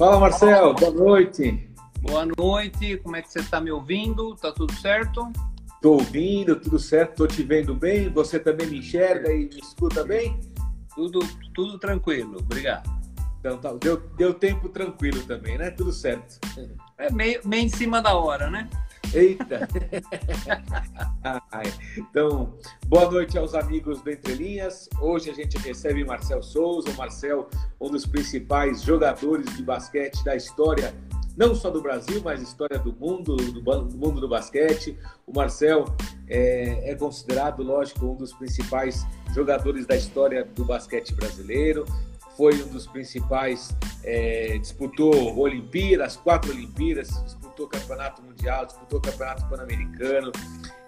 Fala, Marcel, boa noite. Boa noite, como é que você está me ouvindo? Tá tudo certo? Estou ouvindo, tudo certo, estou te vendo bem. Você também me enxerga e me escuta bem? Tudo, tudo tranquilo, obrigado. Então tá, deu, deu tempo tranquilo também, né? Tudo certo. É meio, meio em cima da hora, né? Eita! então, boa noite aos amigos do Entre Linhas. Hoje a gente recebe Marcel Souza. O Marcel, um dos principais jogadores de basquete da história, não só do Brasil, mas história do mundo, do, do mundo do basquete. O Marcel é, é considerado, lógico, um dos principais jogadores da história do basquete brasileiro foi um dos principais, é, disputou Olimpíadas, quatro Olimpíadas, disputou Campeonato Mundial, disputou Campeonato Pan-Americano,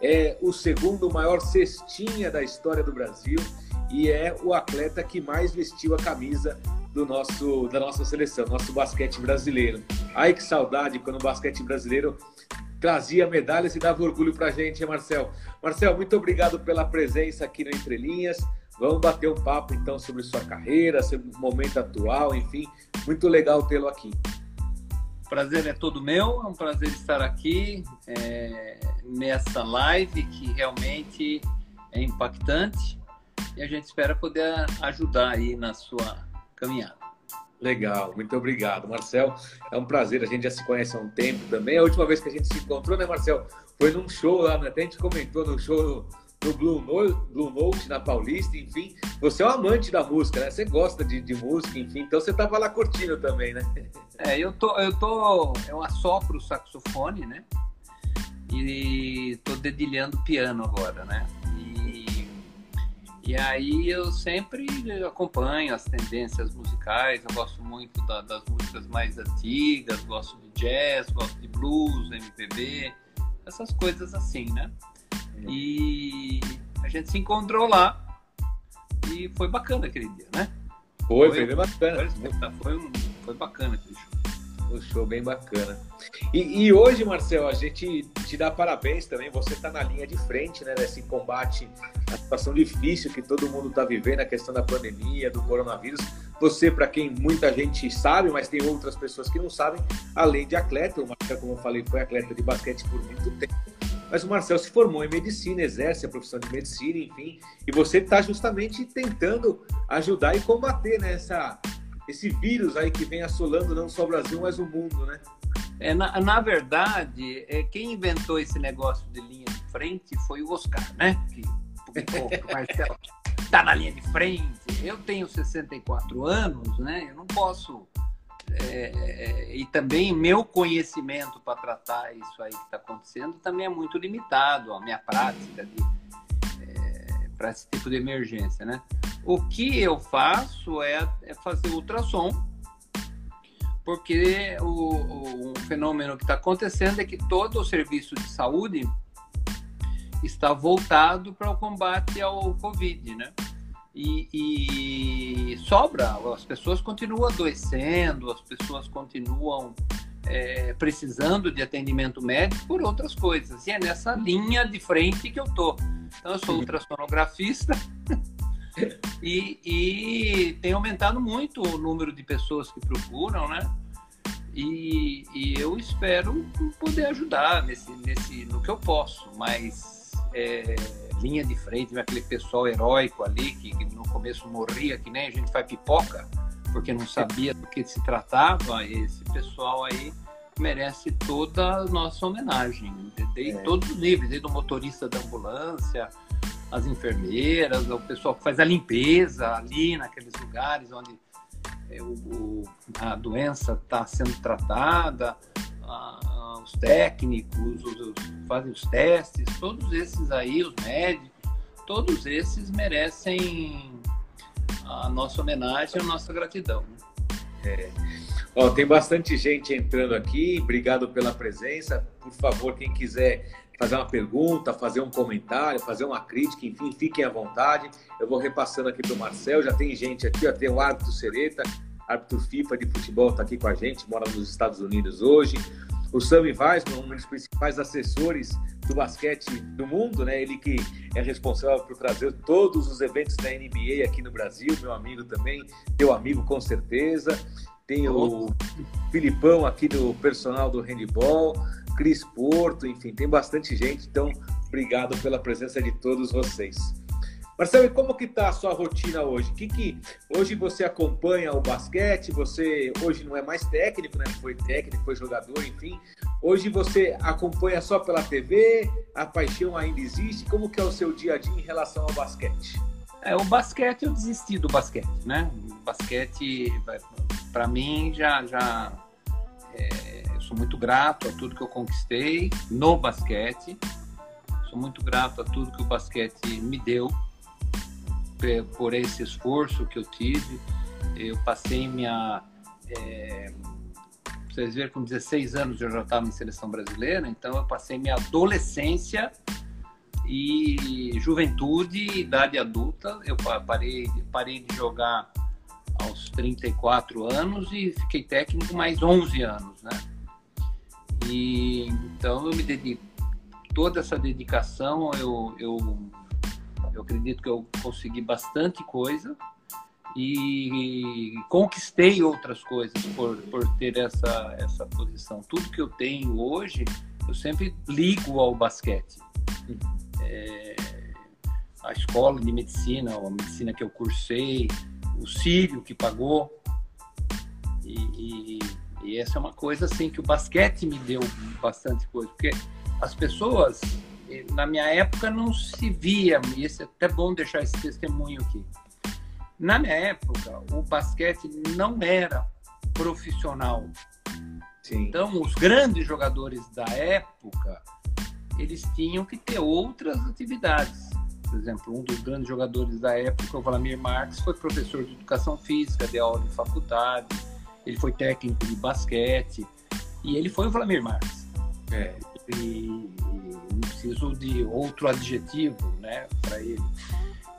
é o segundo maior cestinha da história do Brasil e é o atleta que mais vestiu a camisa do nosso, da nossa seleção, nosso basquete brasileiro. Ai que saudade quando o basquete brasileiro trazia medalhas e dava orgulho pra gente, hein, Marcel? Marcel, muito obrigado pela presença aqui no Entre Linhas. Vamos bater um papo então sobre sua carreira, sobre o momento atual, enfim. Muito legal tê-lo aqui. O prazer é todo meu, é um prazer estar aqui é, nessa live que realmente é impactante e a gente espera poder ajudar aí na sua caminhada. Legal, muito obrigado, Marcel. É um prazer, a gente já se conhece há um tempo também. A última vez que a gente se encontrou, né, Marcel? Foi num show lá, né? Até a gente comentou no show no Blue Note, Blue Note, na Paulista, enfim. Você é um amante da música, né? Você gosta de, de música, enfim. Então você tava lá curtindo também, né? É, eu tô, eu tô, eu assopro o saxofone, né? E tô dedilhando piano agora, né? E, e aí eu sempre acompanho as tendências musicais. Eu gosto muito da, das músicas mais antigas, gosto de jazz, gosto de blues, MPB, essas coisas assim, né? E a gente se encontrou lá e foi bacana aquele dia, né? Foi, foi, bem bacana. Foi, um, foi bacana aquele show. Um show bem bacana. E, e, hoje, Marcel, a gente te dá parabéns também. Você está na linha de frente, né? Nesse combate, a situação difícil que todo mundo está vivendo, a questão da pandemia, do coronavírus. Você, para quem muita gente sabe, mas tem outras pessoas que não sabem, além de atleta, o Marcel, como eu falei, foi atleta de basquete por muito tempo mas o Marcel se formou em medicina, exerce a profissão de medicina, enfim, e você está justamente tentando ajudar e combater né, essa, esse vírus aí que vem assolando não só o Brasil, mas o mundo, né? É, na, na verdade, é, quem inventou esse negócio de linha de frente foi o Oscar, né? Que, o Marcel está na linha de frente. Eu tenho 64 anos, né? Eu não posso é, é, e também meu conhecimento para tratar isso aí que está acontecendo também é muito limitado, a minha prática é, para esse tipo de emergência, né? O que eu faço é, é fazer ultrassom, porque o, o um fenômeno que está acontecendo é que todo o serviço de saúde está voltado para o combate ao Covid, né? E, e, sobra, as pessoas continuam adoecendo, as pessoas continuam é, precisando de atendimento médico por outras coisas. E é nessa linha de frente que eu tô. Então, eu sou ultrassonografista e, e tem aumentado muito o número de pessoas que procuram, né? E, e eu espero poder ajudar nesse, nesse, no que eu posso, mas é, linha de frente, aquele pessoal heróico ali que, que, no começo morria que nem a gente faz pipoca, porque não sabia do que se tratava. Esse pessoal aí merece toda a nossa homenagem, de, é. todos os níveis, desde o motorista da ambulância, as enfermeiras, o pessoal que faz a limpeza ali naqueles lugares onde é, o, a doença está sendo tratada, a, os técnicos, os, os, fazem os testes, todos esses aí, os médicos, todos esses merecem a nossa homenagem a nossa gratidão. Né? É. Ó, tem bastante gente entrando aqui, obrigado pela presença. Por favor, quem quiser fazer uma pergunta, fazer um comentário, fazer uma crítica, enfim, fiquem à vontade. Eu vou repassando aqui para o Marcel. Já tem gente aqui, ó, tem o árbitro Sereta, árbitro FIFA de futebol, está aqui com a gente, mora nos Estados Unidos hoje. O Sammy Weisman, um dos principais assessores do basquete do mundo, né? Ele que é responsável por trazer todos os eventos da NBA aqui no Brasil, meu amigo também, teu amigo com certeza. tem o Filipão aqui do personal do handball, Cris Porto, enfim, tem bastante gente. Então, obrigado pela presença de todos vocês. Marcelo, e como que tá a sua rotina hoje? Que que hoje você acompanha o basquete? Você hoje não é mais técnico, né? Foi técnico, foi jogador, enfim. Hoje você acompanha só pela TV? A paixão ainda existe? Como que é o seu dia a dia em relação ao basquete? É, o basquete eu desisti do basquete, né? Basquete para mim já já é, eu sou muito grato a tudo que eu conquistei no basquete. Sou muito grato a tudo que o basquete me deu por esse esforço que eu tive. Eu passei minha. É, vocês verem, com 16 anos eu já estava em seleção brasileira, então eu passei minha adolescência e juventude, idade adulta. Eu parei, parei de jogar aos 34 anos e fiquei técnico mais 11 anos, né? E então eu me dedico toda essa dedicação eu, eu eu acredito que eu consegui bastante coisa e conquistei outras coisas por, por ter essa, essa posição. Tudo que eu tenho hoje, eu sempre ligo ao basquete. É, a escola de medicina, a medicina que eu cursei, o Sírio que pagou. E, e, e essa é uma coisa assim que o basquete me deu bastante coisa, porque as pessoas na minha época não se via, e esse é até bom deixar esse testemunho aqui. Na minha época, o basquete não era profissional. Sim. Então, os grandes jogadores da época, eles tinham que ter outras atividades. Por exemplo, um dos grandes jogadores da época, o Vladimir Marques, foi professor de educação física, de aula em faculdade, ele foi técnico de basquete, e ele foi o Vladimir Marques. É. E, preciso de outro adjetivo né, para ele.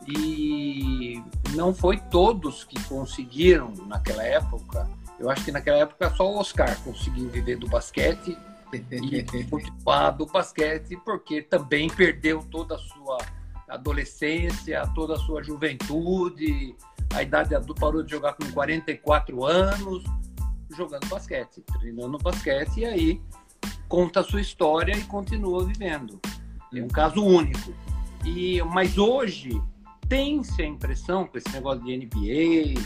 E não foi todos que conseguiram naquela época. Eu acho que naquela época só o Oscar conseguiu viver do basquete e participar do basquete, porque também perdeu toda a sua adolescência, toda a sua juventude, a idade adulta parou de jogar com 44 anos, jogando basquete, treinando basquete, e aí conta a sua história e continua vivendo. É um caso único. E, mas hoje tem-se a impressão, com esse negócio de NBA,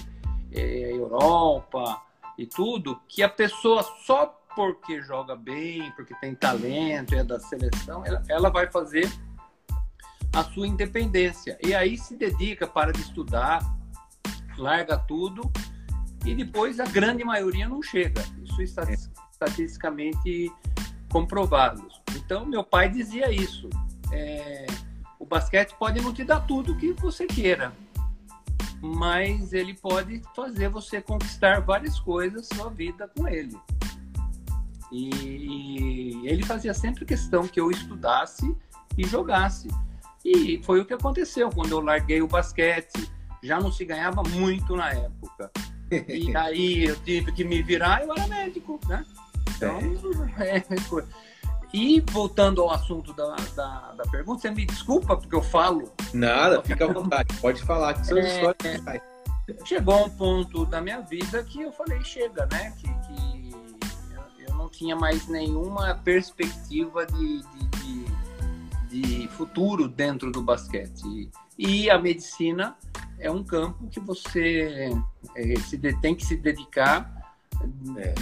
é, Europa e tudo, que a pessoa só porque joga bem, porque tem talento, é da seleção, ela, ela vai fazer a sua independência. E aí se dedica para de estudar, larga tudo e depois a grande maioria não chega. Isso está estatisticamente comprovado. Então, meu pai dizia isso. É, o basquete pode não te dar tudo que você queira, mas ele pode fazer você conquistar várias coisas sua vida com ele. E ele fazia sempre questão que eu estudasse e jogasse. E foi o que aconteceu quando eu larguei o basquete. Já não se ganhava muito na época. E aí eu tive que me virar, eu era médico, né? Então, é, é e voltando ao assunto da, da, da, pergunta, você me desculpa porque eu falo. Nada, fica à vontade, pode falar, que são é, histórias. Chegou um ponto da minha vida que eu falei, chega, né? Que, que eu não tinha mais nenhuma perspectiva de, de, de, de futuro dentro do basquete. E a medicina é um campo que você é, se, tem que se dedicar. É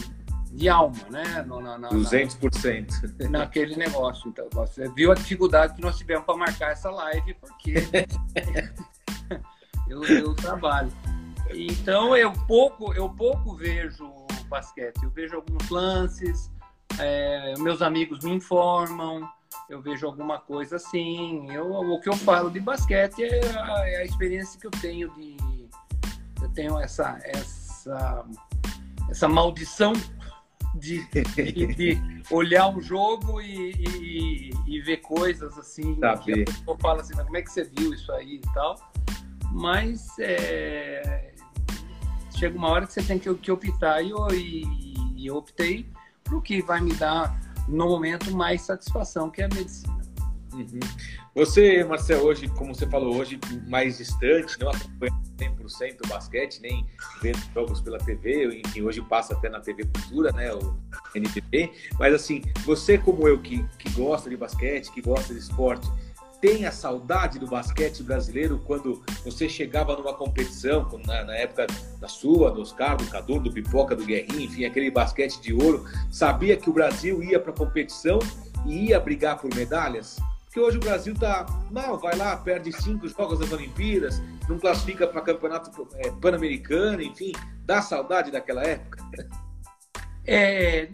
de alma, né? No, na, na, 200%. Na, naquele negócio. Então, você viu a dificuldade que nós tivemos para marcar essa live, porque eu, eu trabalho. Então, eu pouco, eu pouco vejo basquete. Eu vejo alguns lances, é, meus amigos me informam, eu vejo alguma coisa assim. Eu, o que eu falo de basquete é a, é a experiência que eu tenho de. Eu tenho essa, essa, essa maldição de, de, de, olhar um jogo e, e, e ver coisas assim. Tá, que a pessoa fala assim, mas como é que você viu isso aí e tal? Mas é, chega uma hora que você tem que, que optar e eu, e eu optei para o que vai me dar no momento mais satisfação, que é a medicina. Uhum. Você, Marcel, hoje, como você falou, hoje mais distante, não acompanha 100% o basquete, nem vendo jogos pela TV, enfim, hoje passa até na TV Cultura, né, o NBB, mas assim, você como eu que, que gosta de basquete, que gosta de esporte, tem a saudade do basquete brasileiro quando você chegava numa competição, na, na, época da sua, do Oscar, do Cadu, do Pipoca, do Guerrinho, enfim, aquele basquete de ouro, sabia que o Brasil ia para a competição e ia brigar por medalhas? Porque hoje o Brasil tá mal, vai lá, perde cinco jogos das Olimpíadas, não classifica para campeonato é, pan-americano, enfim, dá saudade daquela época? É,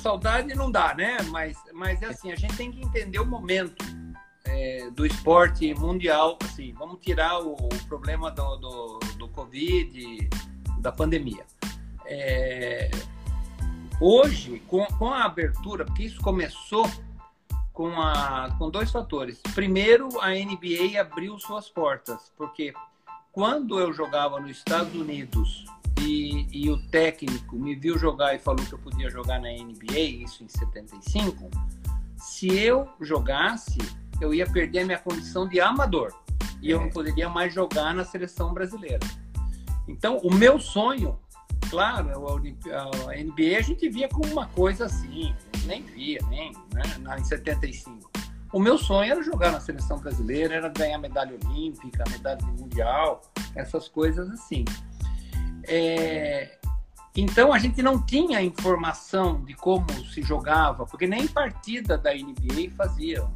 saudade não dá, né? Mas, mas é assim, a gente tem que entender o momento é, do esporte mundial, assim, vamos tirar o, o problema do, do, do, Covid, da pandemia. É, hoje, com, com a abertura, porque isso começou com, a, com dois fatores. Primeiro, a NBA abriu suas portas, porque quando eu jogava nos Estados Unidos e, e, o técnico me viu jogar e falou que eu podia jogar na NBA, isso em 75, se eu jogasse, eu ia perder a minha condição de amador e é. eu não poderia mais jogar na seleção brasileira. Então, o meu sonho, claro, a NBA a gente via como uma coisa assim, nem via, nem, né, em 75. O meu sonho era jogar na seleção brasileira, era ganhar medalha olímpica, medalha mundial, essas coisas assim. É... Então a gente não tinha informação de como se jogava, porque nem partida da NBA fazia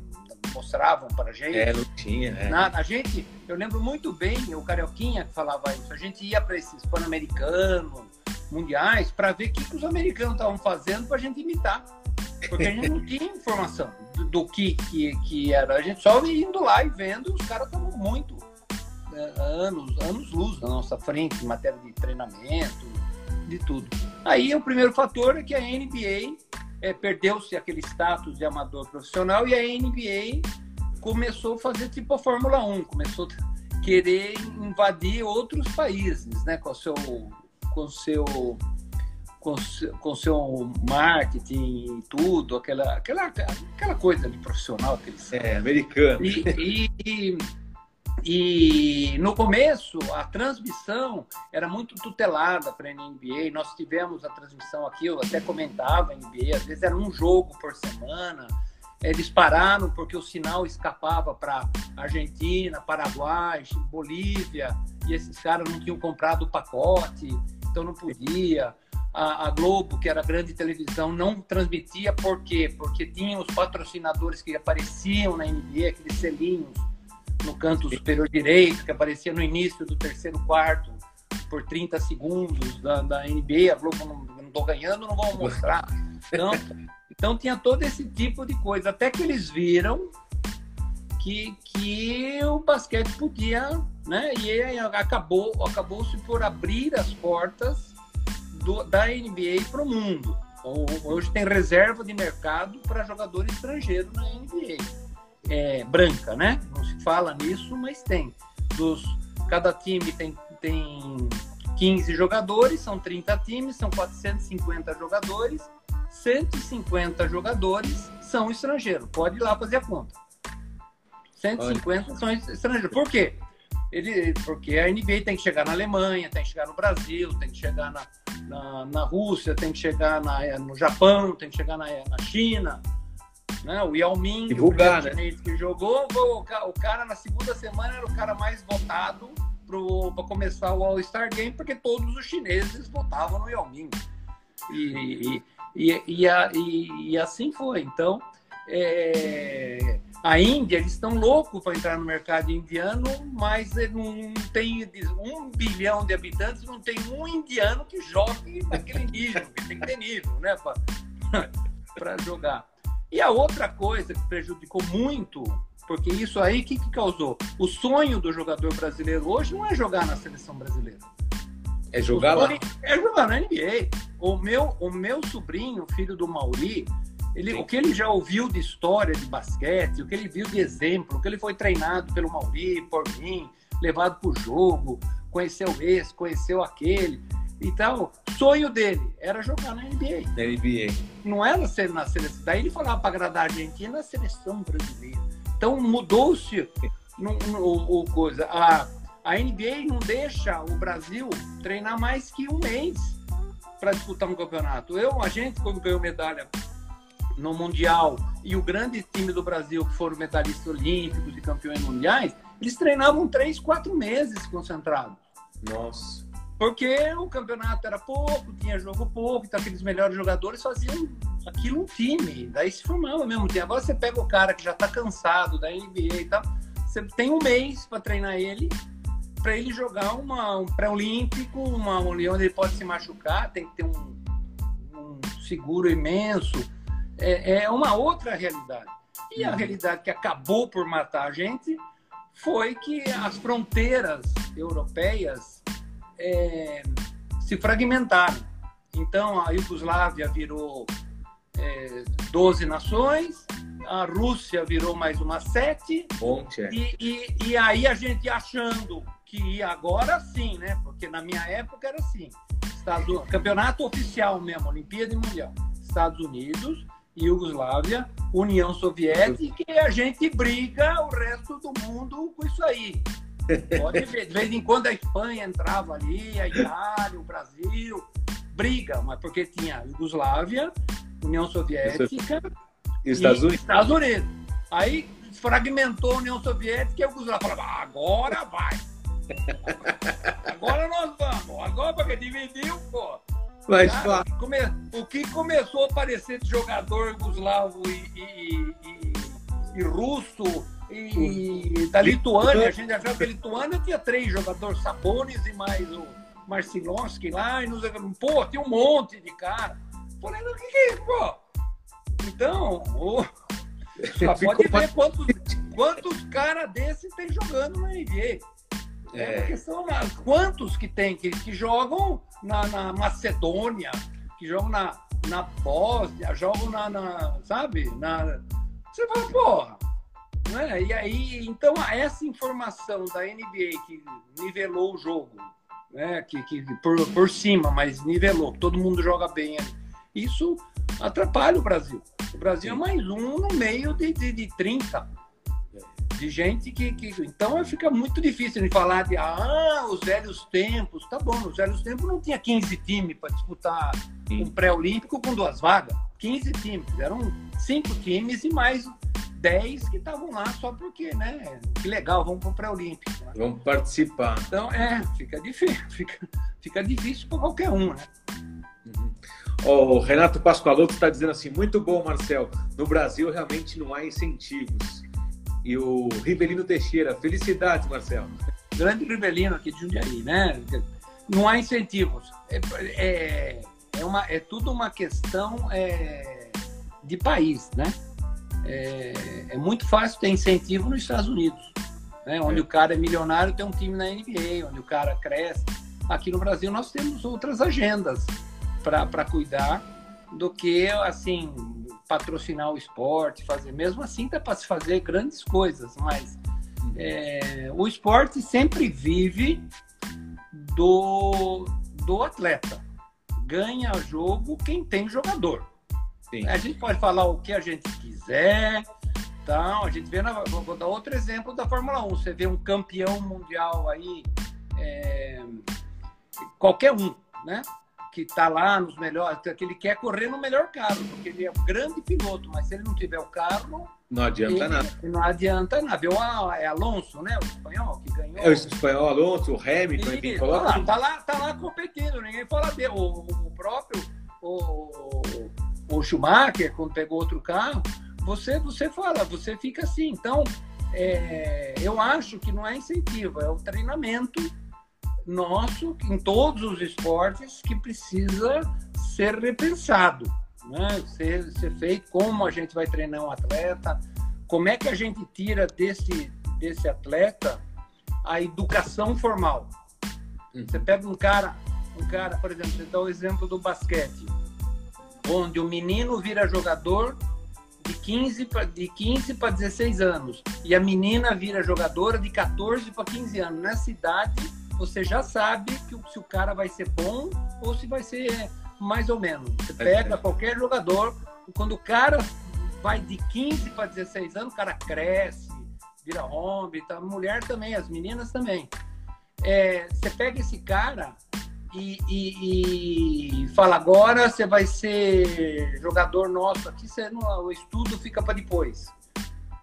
mostravam para a gente. É, não tinha, né? Nada. A gente, eu lembro muito bem, o Carioquinha que falava isso, a gente ia para esses pan-americanos, mundiais, para ver o que, que os americanos estavam fazendo para a gente imitar. Porque a gente não tinha informação do, do, que, que, que era. A gente só indo lá e vendo, os caras estavam muito né, anos, anos luz na nossa frente em matéria de treinamento, de tudo. Aí o primeiro fator é que a NBA é, perdeu-se aquele status de amador profissional e a NBA começou a fazer tipo a Fórmula 1, começou a querer invadir outros países, né, com seu com seu com, com seu marketing e tudo, aquela, aquela, aquela coisa de profissional que eles É, americano. E, e, e e no começo, a transmissão era muito tutelada para a NBA. Nós tivemos a transmissão aqui, eu até comentava a NBA, às vezes era um jogo por semana. Eles pararam porque o sinal escapava para Argentina, Paraguai, Bolívia, e esses caras não tinham comprado o pacote, então não podia. A, a, Globo, que era a grande televisão, não transmitia por quê? Porque tinha os patrocinadores que apareciam na NBA, aqueles selinhos no canto superior direito, que aparecia no início do terceiro quarto, por 30 segundos da, da NBA, a Globo não, estou ganhando, não vão mostrar. Então, então tinha todo esse tipo de coisa, até que eles viram que, que o basquete podia, né? E aí acabou, acabou-se por abrir as portas do, da NBA para o mundo. Hoje tem reserva de mercado para jogador estrangeiro na NBA é, branca, né? Não se fala nisso, mas tem. Dos, cada time tem, tem 15 jogadores, são 30 times, são 450 jogadores, 150 jogadores são estrangeiros. Pode ir lá fazer a conta. 150 Olha. são estrangeiros. Por quê? Ele, porque a NBA tem que chegar na Alemanha, tem que chegar no Brasil, tem que chegar na, na, na Rússia, tem que chegar na, no Japão, tem que chegar na, na China, né? O Yao Ming, Divulgar, o né? que jogou, o cara na segunda semana era o cara mais votado para começar o All-Star Game, porque todos os chineses votavam no Yao Ming. E, e, e, e, e assim foi. Então, é, a Índia, eles estão loucos para entrar no mercado indiano, mas não tem um bilhão de habitantes, não tem um indiano que jogue naquele nível, que tem que ter nível, né, para jogar. E a outra coisa que prejudicou muito, porque isso aí, o que, que causou? O sonho do jogador brasileiro hoje não é jogar na seleção brasileira. É jogar lá? É jogar na NBA. O meu, o meu sobrinho, filho do Mauri, ele, o que ele já ouviu de história de basquete, o que ele viu de exemplo, o que ele foi treinado pelo Mauri, por mim, levado para o jogo, conheceu esse, conheceu aquele. Então, sonho dele era jogar na NBA. Na NBA. Não era ser na seleção. Daí ele falava para agradar a Argentina, a seleção brasileira. Então mudou-se o coisa. A, a NBA não deixa o Brasil treinar mais que um mês para disputar um campeonato. Eu, a gente, quando ganhou medalha no Mundial e o grande time do Brasil, que foram medalhistas olímpicos e campeões mundiais, eles treinavam três, quatro meses concentrados. Nossa. Porque o campeonato era pouco, tinha jogo pouco, então aqueles melhores jogadores faziam aquilo um time. Daí se formava mesmo. Agora você pega o cara que já está cansado da NBA e tal, você tem um mês para treinar ele, para ele jogar uma, um pré-olímpico, uma onde ele pode se machucar, tem que ter um, um seguro imenso. É, é uma outra realidade. E a uhum. realidade que acabou por matar a gente foi que as fronteiras europeias é, se fragmentaram. Então a Iugoslávia virou é, 12 nações, a Rússia virou mais uma sete. Monte, é. e, e, e, aí a gente achando que agora sim, né? Porque na minha época era assim. Estados, campeonato oficial mesmo, Olimpíada e Mundial. Estados Unidos, Iugoslávia, União Soviética e a gente briga o resto do mundo com isso aí. Pode ver, de vez em quando a Espanha entrava ali, a Itália, o Brasil, briga, mas porque tinha Iugoslávia, União Soviética e Estados Unidos. Estados Unidos. Aí fragmentou a União Soviética e a Iugoslávia falava, agora vai. Agora nós vamos. Agora porque dividiu, pô. Mas, Cara, come... O que começou a aparecer de jogador jugoslavo e, e, e, e russo e da Lituânia, a gente achava que a Lituânia tinha três jogadores, Sabonis e mais o Marcilovski lá, e nos... pô, tinha um monte de cara. Falei, o que, que é isso, pô? Então, o... só pode ver quantos, quantos caras desses tem jogando na NBA. É, é questão, quantos que tem que, que jogam na, na, Macedônia, que jogam na, na Bósnia, jogam na, na sabe? Na, você fala, porra, né? E aí, então, essa informação da NBA que nivelou o jogo, né? que, que por, por cima, mas nivelou, todo mundo joga bem, isso atrapalha o Brasil. O Brasil Sim. é mais um no meio de, de, de 30 de gente que, que. Então fica muito difícil de falar de ah, os velhos tempos. Tá bom, nos velhos tempos não tinha 15 times para disputar um pré-olímpico com duas vagas. 15 times. Eram cinco times e mais 10 que estavam lá só porque, né? Que legal, vamos para o pré-olímpico. Né? Vamos participar. Então, é, fica difícil, fica, fica difícil para qualquer um, né? Uhum. O Renato Pascoaloto está dizendo assim: muito bom, Marcel. No Brasil realmente não há incentivos e o Ribelino Teixeira. Felicidades, Marcelo. Grande Ribelino aqui de Jundiaí, né? Não há incentivos. É, é, é, uma, é tudo uma questão é, de país, né? É, é, muito fácil ter incentivo nos Estados Unidos, né? onde é. o cara é milionário, tem um time na NBA, onde o cara cresce. Aqui no Brasil nós temos outras agendas para cuidar do que, assim, patrocinar o esporte, fazer. Mesmo assim, dá para se fazer grandes coisas, mas é, o esporte sempre vive do, do atleta. Ganha jogo quem tem jogador. Sim. A gente pode falar o que a gente quiser, então, a gente vê, na, vou dar outro exemplo da Fórmula 1. Você vê um campeão mundial aí, é, qualquer um, né? Que está lá nos melhores, que ele quer correr no melhor carro, porque ele é um grande piloto, mas se ele não tiver o carro. Não adianta ele, nada. Não adianta nada. O, é Alonso, né? O espanhol que ganhou. É o espanhol Alonso, o Hamilton, enfim, coloca. Lá, tá, lá, tá lá competindo, ninguém fala dele. O, o próprio o, o Schumacher, quando pegou outro carro, você, você fala, você fica assim. Então, é, eu acho que não é incentivo, é o treinamento nosso em todos os esportes que precisa ser repensado, né? ser, ser feito como a gente vai treinar um atleta, como é que a gente tira desse, desse atleta a educação formal. Uhum. Você pega um cara, um cara, por exemplo, você dá o exemplo do basquete, onde o menino vira jogador de 15 para de 15 para 16 anos e a menina vira jogadora de 14 para 15 anos. Nessa idade, você já sabe que se o cara vai ser bom ou se vai ser mais ou menos. Você pega qualquer jogador, quando o cara vai de 15 para 16 anos, o cara cresce, vira home, tá? mulher também, as meninas também. É, você pega esse cara e, e, e, fala agora você vai ser jogador nosso aqui, você não, o estudo fica para depois.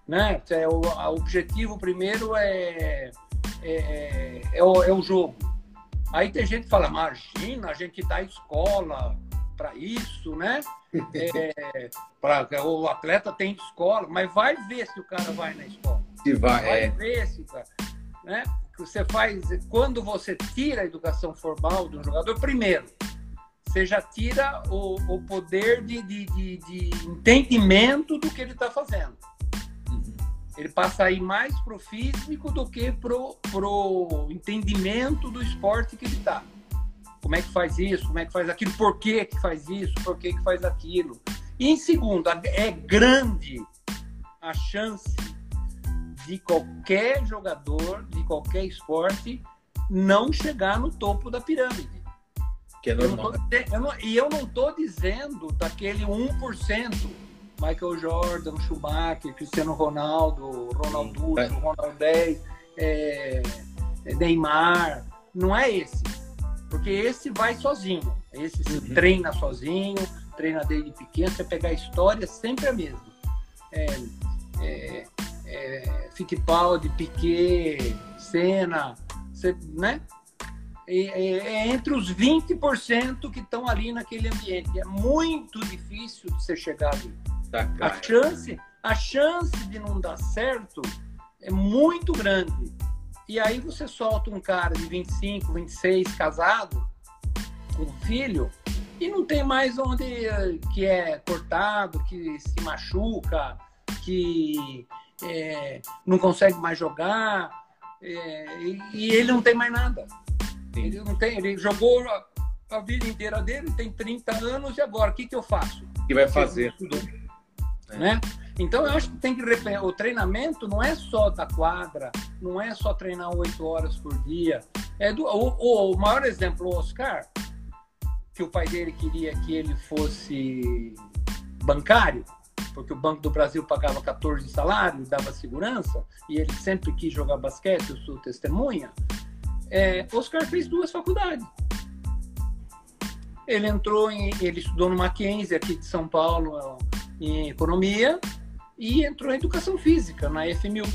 Né? É, o objetivo primeiro é, é, é, é, o, é o jogo. Aí tem gente que fala, imagina, a gente dá escola para isso, né? É, pra, o atleta tem escola, mas vai ver se o cara vai na escola. Se vai, vai é. ver se, né? Você faz quando você tira a educação formal do jogador, primeiro, você já tira o, o poder de, de, de, de entendimento do que ele está fazendo. Ele passa a ir mais pro físico do que pro, pro entendimento do esporte que ele está como é que faz isso, como é que faz aquilo, por que, que faz isso, por que, que faz aquilo. E em segundo, é grande a chance de qualquer jogador, de qualquer esporte, não chegar no topo da pirâmide. Que é normal. Eu tô, eu não, e eu não estou dizendo daquele 1%, Michael Jordan, Schumacher, Cristiano Ronaldo, Ronaldo, é. Ronaldinho, é, Neymar. Não é esse porque esse vai sozinho. Esse se uhum. treina sozinho, treina desde pequeno. Você pegar a história, sempre a mesma. É, é, é, Fittipaldi, Piquet, Senna, você, né? É, é, entre os 20% que estão ali naquele ambiente. É muito difícil de ali. Tá, a, chance, a chance de não dar certo é muito grande. E aí você solta um cara de 25, 26, casado, com filho, e não tem mais onde que é cortado, que se machuca, que é, não consegue mais jogar, é, e, e, ele não tem mais nada. Sim. Ele não tem, ele jogou a, a, vida inteira dele, tem 30 anos, e agora o que, que eu faço? O que vai fazer? Né? Então eu acho que tem que o treinamento não é só da quadra, não é só treinar oito horas por dia. É do, o, o, o, maior exemplo, o Oscar, que o pai dele queria que ele fosse bancário, porque o Banco do Brasil pagava 14 de salário, dava segurança, e ele sempre quis jogar basquete, eu sou testemunha. É, Oscar fez duas faculdades. Ele entrou em, ele estudou no Mackenzie aqui de São Paulo em economia e entrou em educação física na FMU.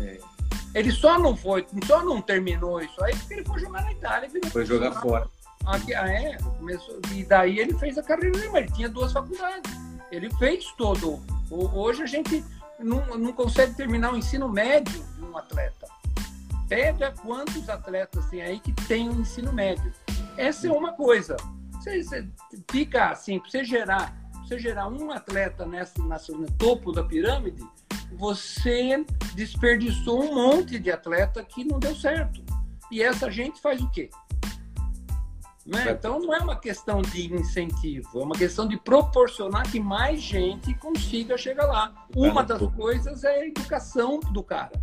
É. Ele só não foi, só não terminou isso aí porque ele foi jogar na Itália. Foi jogar fora. Aqui, ah, é, começou, e daí ele fez a carreira dele, mas ele tinha duas faculdades. Ele fez todo. Hoje a gente não, não consegue terminar o ensino médio de um atleta. Pega quantos atletas tem aí que tem o um ensino médio. Essa é uma coisa. Você, você fica assim, para você gerar você gerar um atleta nessa, nessa, no topo da pirâmide, você desperdiçou um monte de atleta que não deu certo. E essa gente faz o quê? Né? Então não é uma questão de incentivo, é uma questão de proporcionar que mais gente consiga chegar lá. Uma das coisas é a educação do cara.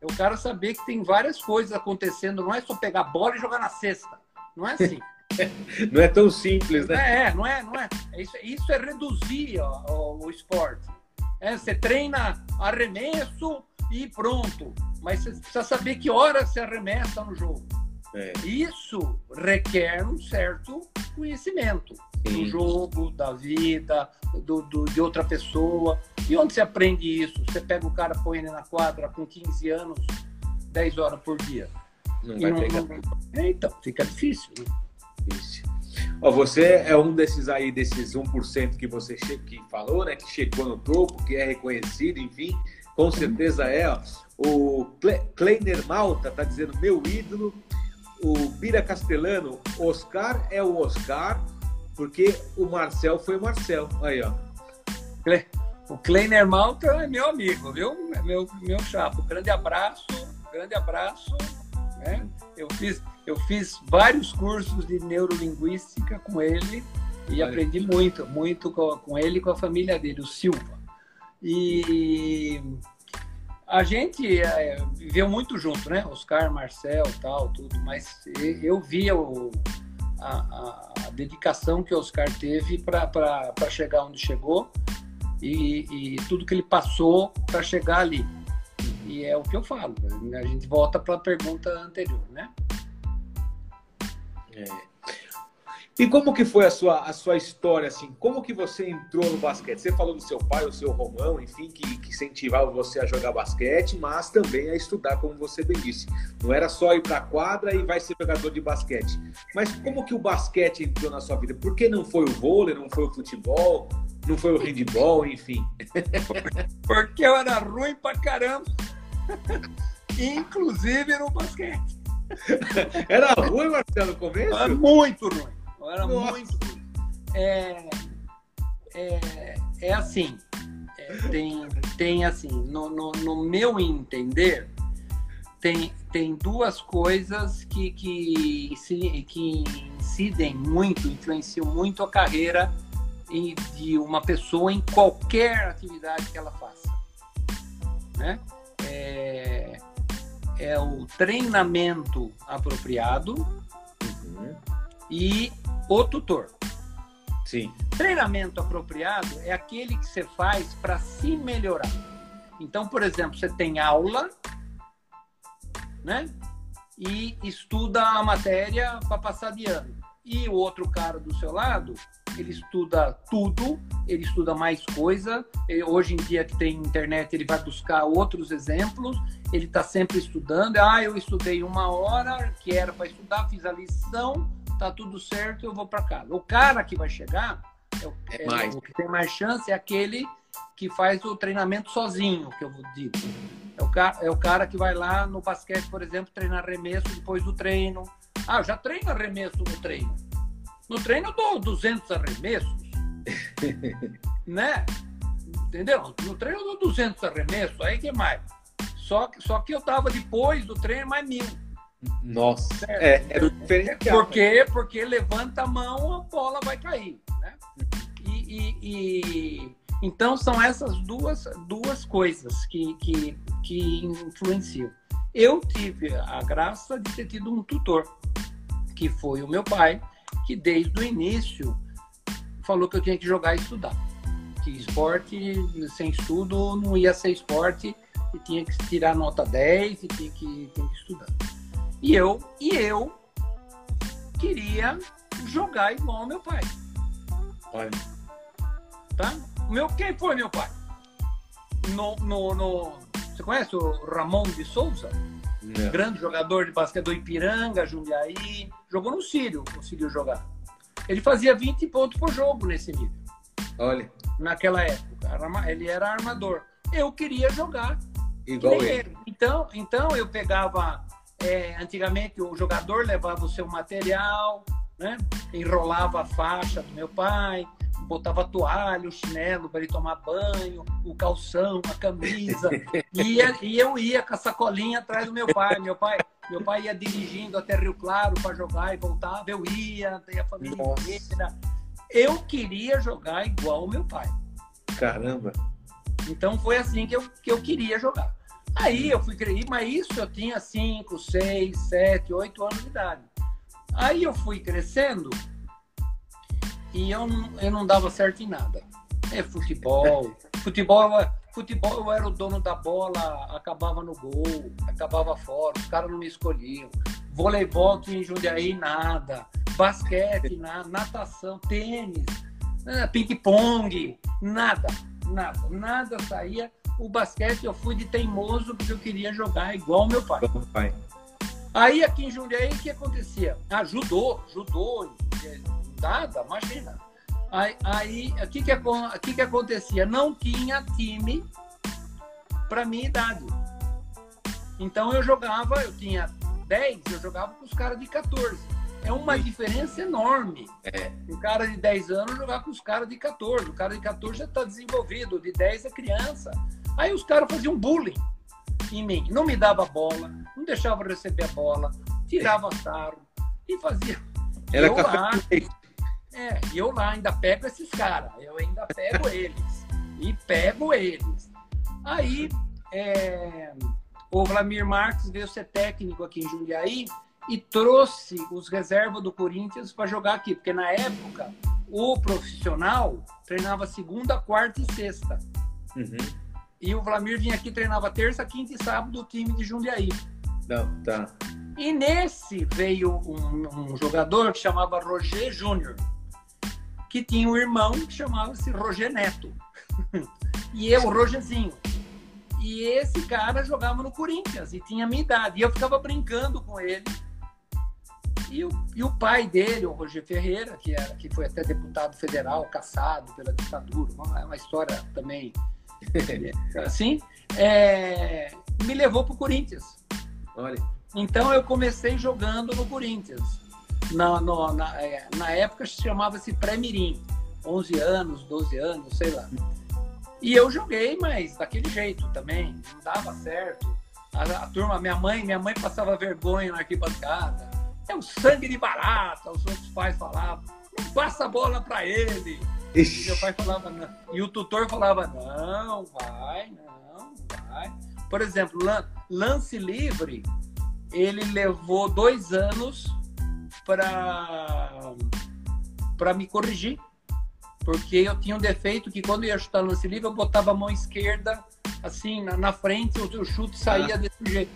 É o cara saber que tem várias coisas acontecendo, não é só pegar a bola e jogar na cesta. Não é assim. não é tão simples, né? É, não é, não é. Isso, isso é reduzir ó, o, o esporte. É, você treina arremesso e pronto. Mas você precisa saber que hora você arremessa no jogo. É. Isso requer um certo conhecimento Sim. do jogo, da vida, do, do, de outra pessoa. E onde você aprende isso? Você pega o cara, põe ele na quadra com 15 anos, 10 horas por dia. Não vai não, pegar. Não... É, então, fica difícil. Né? Difícil. Ó, você é um desses aí, desses 1% que você que falou, né? Que chegou no topo, que é reconhecido, enfim, com certeza é. Ó. O Kleiner Malta tá dizendo meu ídolo. O Bira Castelano, Oscar é o Oscar, porque o Marcel foi o Marcel. Aí, ó. O Kleiner Malta é meu amigo, viu? É meu, meu chapo. Grande abraço, grande abraço. Né? Eu fiz eu fiz vários cursos de neurolinguística com ele e aprendi muito, muito com, com ele e com a família dele, o Silva. E a gente é, viveu muito junto, né? Oscar, Marcel, tal, tudo, mas eu via o, a, a, a dedicação que o Oscar teve para chegar onde chegou e, e, tudo que ele passou para chegar ali. E é o que eu falo. A gente volta para a pergunta anterior, né? É. E como que foi a sua, a sua história, assim? Como que você entrou no basquete? Você falou do seu pai, o seu Romão, enfim, que, que incentivava você a jogar basquete, mas também a estudar, como você bem disse. Não era só ir para a quadra e vai ser jogador de basquete. Mas como que o basquete entrou na sua vida? Por que não foi o vôlei, não foi o futebol, não foi o handball, enfim? Porque eu era ruim pra caramba. Inclusive no basquete. Era ruim, Marcelo, no começo? Era muito ruim. Era Nossa. muito. É, é, é assim. É, tem, tem assim, no, no, no, meu entender, tem, tem duas coisas que, que, que incidem muito, influenciam muito a carreira de uma pessoa em qualquer atividade que ela faça. Né? É, é o treinamento apropriado uhum. e o tutor. Sim. Treinamento apropriado é aquele que você faz para se melhorar. Então, por exemplo, você tem aula, né? E estuda a matéria para passar de ano. E o outro cara do seu lado, ele estuda tudo, ele estuda mais coisa. Hoje em dia que tem internet, ele vai buscar outros exemplos. Ele está sempre estudando. Ah, eu estudei uma hora que era para estudar, fiz a lição, tá tudo certo, eu vou para casa. O cara que vai chegar, é o, é é, o que tem mais chance é aquele que faz o treinamento sozinho, que eu vou dizer. É o, cara, é o cara que vai lá no basquete, por exemplo, treinar arremesso depois do treino. Ah, eu já treino arremesso no treino. No treino eu dou 200 arremessos. né? Entendeu? No treino eu dou 200 arremessos, aí que mais? Só, só que eu tava depois do treino mais mil. Nossa, é, é diferencial. Por quê? Porque levanta a mão, a bola vai cair. Né? E, e, e, então são essas duas, duas coisas que, que, que influenciam. Eu tive a graça de ter tido um tutor, que foi o meu pai, que desde o início falou que eu tinha que jogar e estudar. Que esporte sem estudo não ia ser esporte e tinha que tirar nota 10 e tinha que, tinha que estudar. E eu, e eu queria jogar igual ao meu pai. Olha. Tá? Meu, quem foi meu pai? No, no, no, você conhece o Ramon de Souza? Não. Grande jogador de basquete do Ipiranga, Jundiaí. Jogou no Sírio, conseguiu jogar. Ele fazia 20 pontos por jogo nesse nível. Olha. Naquela época. Ele era armador. Eu queria jogar. Igual ele. ele. Então, então eu pegava é, antigamente o jogador levava o seu material, né? enrolava a faixa do meu pai, botava toalha, o chinelo para ele tomar banho, o calção, a camisa. E, e eu ia com a sacolinha atrás do meu pai. Meu pai, meu pai ia dirigindo até Rio Claro para jogar e voltava. Eu ia, tem a família inteira. Eu queria jogar igual o meu pai. Caramba! Então foi assim que eu, que eu queria jogar. Aí eu fui crescer, mas isso eu tinha 5, 6, 7, 8 anos de idade. Aí eu fui crescendo e eu, eu não dava certo em nada. É futebol. futebol, futebol eu era o dono da bola, acabava no gol, acabava fora, os caras não me escolhiam. Voleibol tinha em Jundiaí, nada. Basquete, nada. Natação, tênis, né, ping-pong, nada, nada. Nada saía o basquete eu fui de teimoso porque eu queria jogar igual meu pai. pai. Aí aqui em Jundiaí, o que acontecia? Ah, judô, judô, nada, imagina. Aí, aí o que, que, que, que acontecia? Não tinha time para minha idade. Então eu jogava, eu tinha 10, eu jogava com os caras de 14. É uma Sim. diferença enorme. É. Um cara de 10 anos jogar com os caras de 14. O cara de 14 já está desenvolvido, de 10 é criança. Aí os caras faziam bullying em mim. Não me dava bola, não deixava receber a bola, tirava sarro e fazia. Era eu lá, é, eu lá ainda pego esses caras, eu ainda pego eles. E pego eles. Aí é, o Vladimir Marques veio ser técnico aqui em Jundiaí e trouxe os reservas do Corinthians para jogar aqui, porque na época o profissional treinava segunda, quarta e sexta. Uhum. E o Vlamir vinha aqui, treinava terça, quinta e sábado o time de Jundiaí. Não, tá. E nesse veio um, um jogador que chamava Roger Júnior, que tinha um irmão que chamava-se Roger Neto. e eu, Rogerzinho. E esse cara jogava no Corinthians e tinha a minha idade. E eu ficava brincando com ele. E o, e o pai dele, o Roger Ferreira, que, era, que foi até deputado federal, caçado pela ditadura, uma, uma história também assim, é, me levou para o Corinthians. Olha. Então eu comecei jogando no Corinthians. Na, no, na, é, na época chamava-se pré-mirim. 11 anos, 12 anos, sei lá. E eu joguei, mas daquele jeito também, não dava certo. A, a, turma, minha mãe, minha mãe passava vergonha na arquibancada. É o sangue de barata, os outros pais falavam. Não passa a bola para ele. E meu pai falava, não. E o tutor falava, não, vai, não, vai. Por exemplo, lance livre, ele levou dois anos para para me corrigir. Porque eu tinha um defeito que quando eu ia chutar lance livre, eu botava a mão esquerda assim na, na frente, o, o chute saía ah. desse jeito.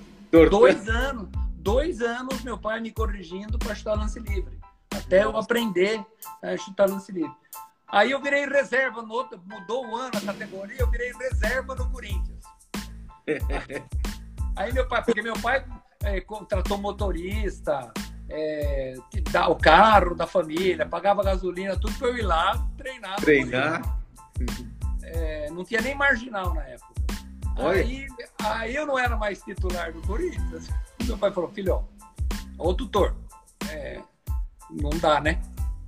Dois anos, dois anos meu pai me corrigindo para chutar lance livre. Até eu aprender a chutar lance livre. Aí eu virei reserva no outro, mudou o ano a categoria, eu virei reserva no Corinthians. Aí meu pai, porque meu pai é, contratou motorista, é, dá o carro da família, pagava gasolina, tudo para eu ir lá treinar. Treinar? É, não tinha nem marginal na época. Aí, aí eu não era mais titular do Corinthians. Meu pai falou, filho, ô tutor, é, não dá, né?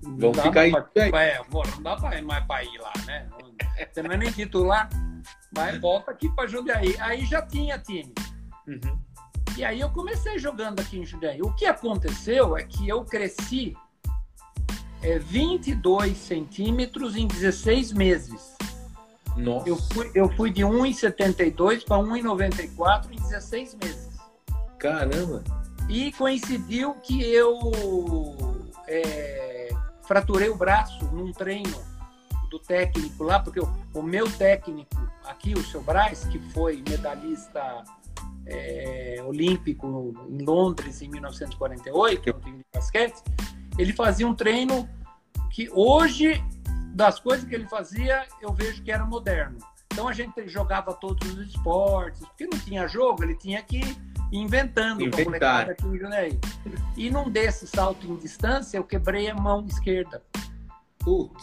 Vão ficar aí. Pra, é, não dá pra, mais para ir lá, né? Você não é nem titular, mas volta aqui para Jundiaí. Aí já tinha time. Uhum. E aí eu comecei jogando aqui em Jundiaí. O que aconteceu é que eu cresci é, 22 centímetros em 16 meses. Nossa. Eu fui, eu fui de 1,72 para 1,94 em 16 meses. Caramba! E coincidiu que eu é, fraturei o braço num treino do técnico lá, porque o, o meu técnico aqui, o seu Braz, que foi medalhista é, olímpico em Londres em 1948, que é um time de basquete, ele fazia um treino que hoje, das coisas que ele fazia, eu vejo que era moderno. Então a gente jogava todos os esportes, porque não tinha jogo, ele tinha que inventando Inventar. aqui em Jundiaí. E num desses salto em distância, eu quebrei a mão esquerda.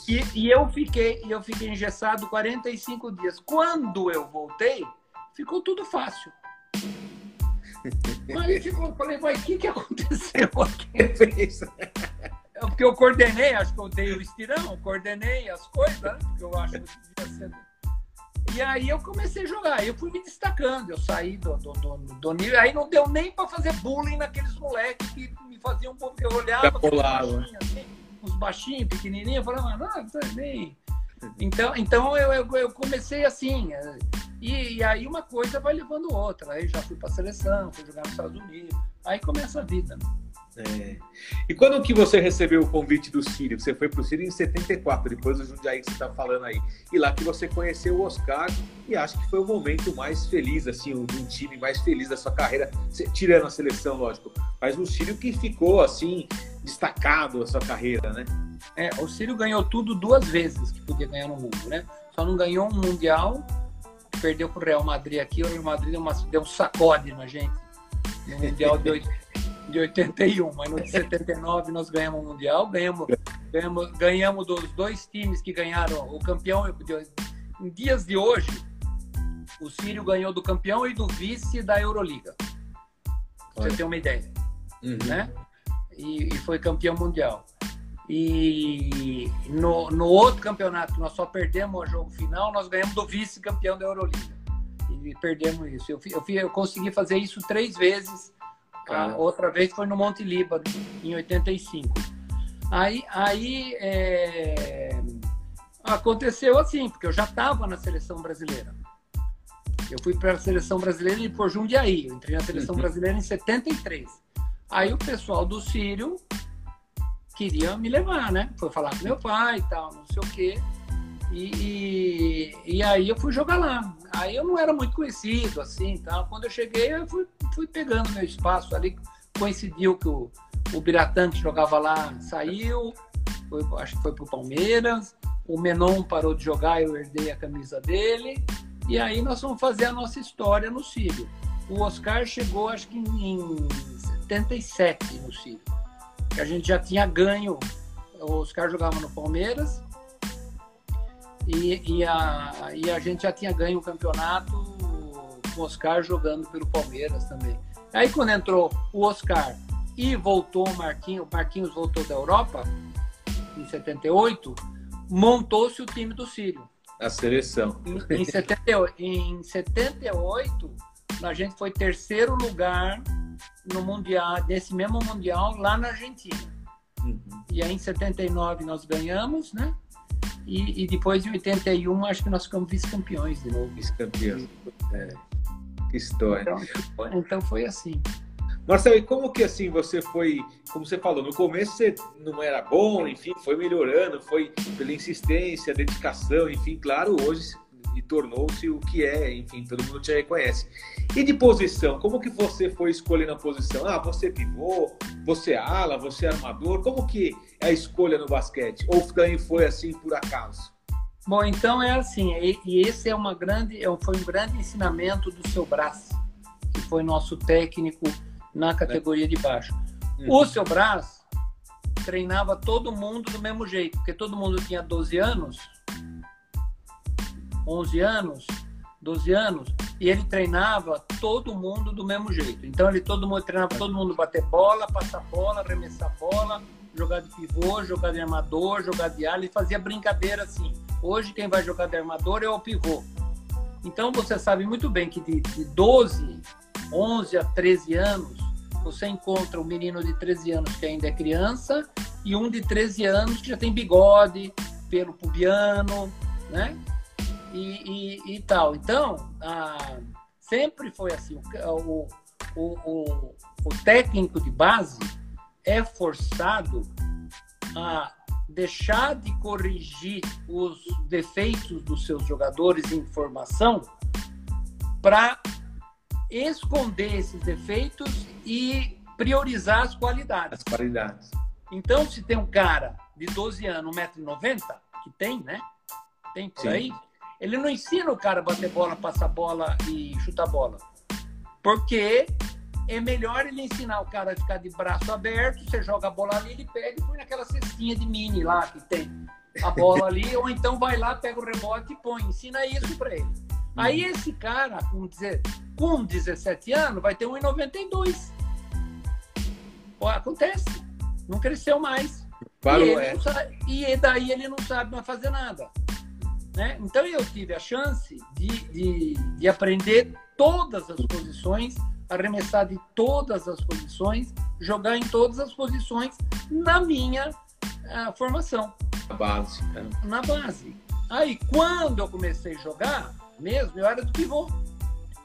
E, e, eu fiquei eu fiquei engessado 45 dias. Quando eu voltei, ficou tudo fácil. Mas eu falei, mas o que, que aconteceu aqui? É porque eu coordenei, acho que eu dei o estirão, coordenei as coisas, né? porque eu acho que devia ser e aí eu comecei a jogar. Eu fui me destacando, eu saí do, do, do, do nível. Aí não deu nem para fazer bullying naqueles moleques que me faziam um pouco. Eu olhava baixinho, assim, uns baixinhos, pequenininhos, eu falava, não, tá nem. Então, então eu, eu, eu comecei assim. É, e, e, aí uma coisa vai levando outra. Aí já fui para a seleção, fui jogar nos Estados Unidos. Aí começa a vida. É. E quando que você recebeu o convite do Sírio? Você foi para o Sírio em 74, depois do Jundiaí que você está falando aí. E lá que você conheceu o Oscar e acho que foi o momento mais feliz, assim, um, um time mais feliz da sua carreira, tirando a seleção, lógico. Mas o Sírio que ficou, assim, destacado a sua carreira, né? É, o Sírio ganhou tudo duas vezes que podia ganhar no mundo, né? Só não ganhou um Mundial, perdeu para o Real Madrid aqui, o Real Madrid deu, uma, deu um sacode na gente. No Mundial de de 81, mas no de 79 nós ganhamos o Mundial, ganhamos, ganhamos, ganhamos dos dois times que ganharam o campeão. Em dias de hoje, o Sírio ganhou do campeão e do vice da Euroliga. Pra você ter uma ideia. Uhum. Né? E, e, foi campeão mundial. E no, no outro campeonato, nós só perdemos o jogo final, nós ganhamos do vice-campeão da Euroliga. E perdemos isso. Eu, eu, eu consegui fazer isso três vezes a outra vez foi no Monte Líbano, em 85. Aí, aí é... aconteceu assim, porque eu já estava na seleção brasileira. Eu fui para a seleção brasileira e por Jundiaí. Eu entrei na seleção uhum. brasileira em 73. Aí o pessoal do Sírio queria me levar, né? Foi falar com meu pai e tal, não sei o quê. E, e, e, aí eu fui jogar lá. Aí eu não era muito conhecido, assim, tá? Quando eu cheguei, eu fui, fui pegando meu espaço ali. Coincidiu que o, o Biratã, que jogava lá, saiu, foi, acho que foi pro Palmeiras. O Menon parou de jogar, eu herdei a camisa dele. E aí nós vamos fazer a nossa história no Sírio. O Oscar chegou, acho que em 77 no Sírio. A gente já tinha ganho. O Oscar jogava no Palmeiras e, e, a, e a gente já tinha ganho o campeonato com o Oscar jogando pelo Palmeiras também. Aí quando entrou o Oscar e voltou o Marquinhos, o Marquinhos voltou da Europa em 78, montou-se o time do Sírio. A seleção. Em, em, 78, em 78, a gente foi terceiro lugar no Mundial, nesse mesmo Mundial, lá na Argentina. Uhum. E aí em 79 nós ganhamos, né? E, e, depois, em 81, acho que nós ficamos vice-campeões de novo. Vice-campeões. É. Que história. Então, então, foi assim. Marcelo, e como que assim você foi, como você falou, no começo você não era bom, enfim, foi melhorando, foi pela insistência, dedicação, enfim, claro, hoje e tornou-se o que é, enfim, todo mundo te reconhece. E de posição, como que você foi escolhendo a posição? Ah, você pivô, você ala, você armador, como que é a escolha no basquete? Ou também foi assim por acaso? Bom, então é assim, e esse é uma grande, é foi um grande ensinamento do seu braço, que foi nosso técnico na categoria de baixo. Uhum. O seu braço treinava todo mundo do mesmo jeito, porque todo mundo tinha 12 anos, 11 anos, 12 anos, e ele treinava todo mundo do mesmo jeito. Então ele todo mundo treinava todo mundo bater bola, passar bola, arremessar bola, jogar de pivô, jogar de armador, jogar de ala, ele fazia brincadeira assim. Hoje quem vai jogar de armador é o pivô. Então você sabe muito bem que de, de 12, 11 a 13 anos, você encontra um menino de 13 anos que ainda é criança e um de 13 anos que já tem bigode, pelo pubiano, né? E, e, e tal. Então, ah, sempre foi assim. O, o, o, o técnico de base é forçado a deixar de corrigir os defeitos dos seus jogadores em formação para esconder esses defeitos e priorizar as qualidades. As qualidades. Então, se tem um cara de 12 anos, 1,90m, que tem, né? Tem por Sim. aí, ele não ensina o cara a bater bola, passar bola e chutar bola. Porque é melhor ele ensinar o cara a ficar de braço aberto, você joga a bola ali, ele pega e põe naquela cestinha de mini lá que tem a bola ali, ou então vai lá, pega o rebote e põe. Ensina isso para ele. Aí uhum. esse cara, com, com 17 anos, vai ter 1,92. Acontece. Não cresceu mais. Parou, e, é. sabe, e daí ele não sabe mais fazer nada. Né? Então eu tive a chance de, de, de aprender todas as posições, arremessar de todas as posições, jogar em todas as posições na minha uh, formação. Na base. Né? Na base. Aí, quando eu comecei a jogar, mesmo, eu era do pivô.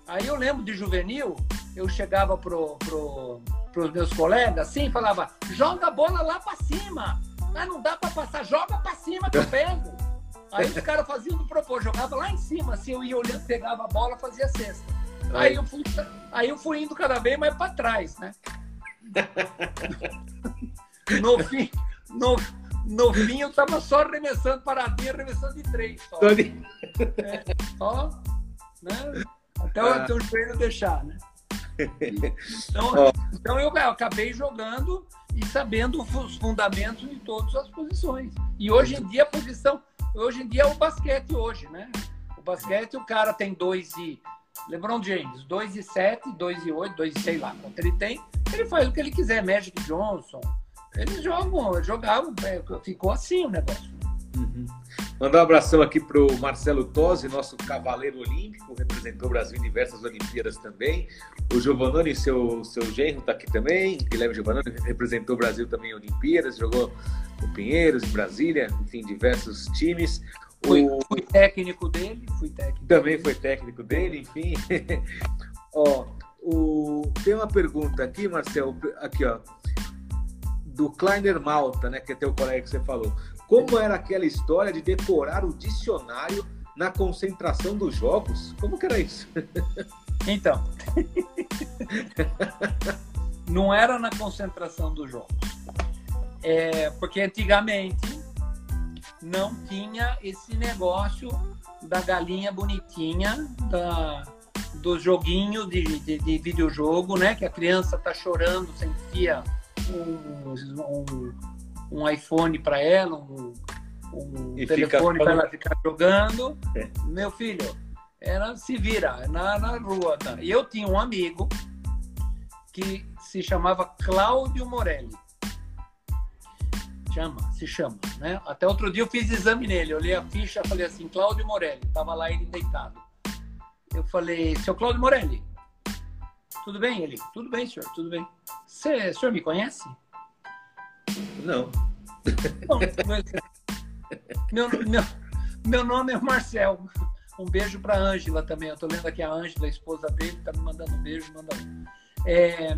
Aí eu lembro de juvenil, eu chegava pro, pro, pros meus colegas assim, falava, joga a bola lá para cima. Mas não dá para passar, joga para cima que eu pego. Aí os caras faziam do propor, jogava lá em cima, assim, eu ia olhando, pegava a bola, fazia cesta. Aí eu fui, aí eu fui indo cada vez mais para trás, né? no fim, no, no fim eu tava só arremessando paradinha, arremessando de três. Só, é, só né? Até o, ah. o joelho deixar, né? Então, então eu, eu acabei jogando e sabendo os fundamentos de todas as posições. E hoje em dia a posição hoje em dia é o basquete hoje, né? O basquete, o cara tem dois e. LeBron James, 2 e 7, 2 e 8, 2 e sei lá quanto ele tem. Ele faz o que ele quiser, Magic Johnson. Eles jogam, jogavam, é, ficou assim o negócio. Uhum. Mandar um abração aqui para o Marcelo Tosi, nosso cavaleiro olímpico, representou o Brasil em diversas Olimpíadas também. O Giovannone, seu, seu genro, está aqui também. Guilherme Giovannone representou o Brasil também em Olimpíadas, jogou no Pinheiros, em Brasília, enfim, diversos times. Fui, o... fui técnico dele, fui técnico. Também dele. foi técnico dele, enfim. ó, o... Tem uma pergunta aqui, Marcelo, aqui, ó do Kleiner Malta, né, que é teu colega que você falou. Como era aquela história de decorar o dicionário na concentração dos jogos? Como que era isso? Então, não era na concentração dos jogos. É, porque antigamente não tinha esse negócio da galinha bonitinha, da, dos joguinhos de, de, de, videojogo, né? Que a criança tá chorando, você enfia um, um, um iPhone para ela, um, um telefone para ela ficar jogando. É. Meu filho, era se vira na, na rua. Tá? E eu tinha um amigo que se chamava Cláudio Morelli. Chama, se chama, né? Até outro dia eu fiz exame nele, eu olhei a ficha falei assim, Cláudio Morelli, tava lá ele deitado. Eu falei, seu Cláudio Morelli, tudo bem? Ele, tudo bem, senhor, tudo bem. O senhor me conhece? Não. Não, meu, meu, meu nome é Marcel. Um beijo para Ângela também. Eu tô lendo aqui a Ângela, a esposa dele, tá me mandando um beijo, manda um. É,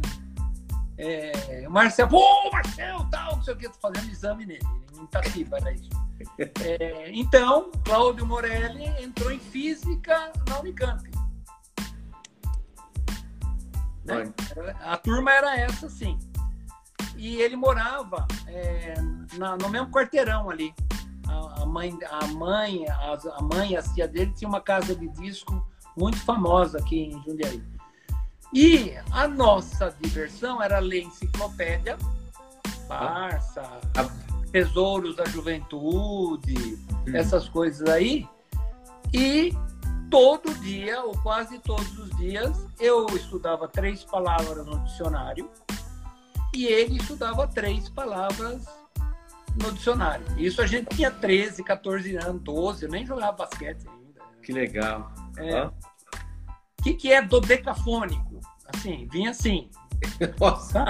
é, Marcel, pô, Marcel, tal, não sei o que, tô fazendo exame nele, em Itatiba, era isso. É, então, Cláudio Morelli entrou em física na Unicamp. Né? A turma era essa, sim. E ele morava é, na, no mesmo quarteirão ali a, mãe, a mãe, a, a mãe, a tia dele tinha uma casa de disco muito famosa aqui em Jundiaí. E a nossa diversão era ler enciclopédia, Barça, Tesouros da Juventude, uhum. essas coisas aí. E todo dia, ou quase todos os dias, eu estudava três palavras no dicionário e ele estudava três palavras no dicionário. Isso a gente tinha 13, 14 anos, 12, eu nem jogava basquete ainda. Que legal. O é. que, que é dodecafônico? Assim, vinha assim. Nossa.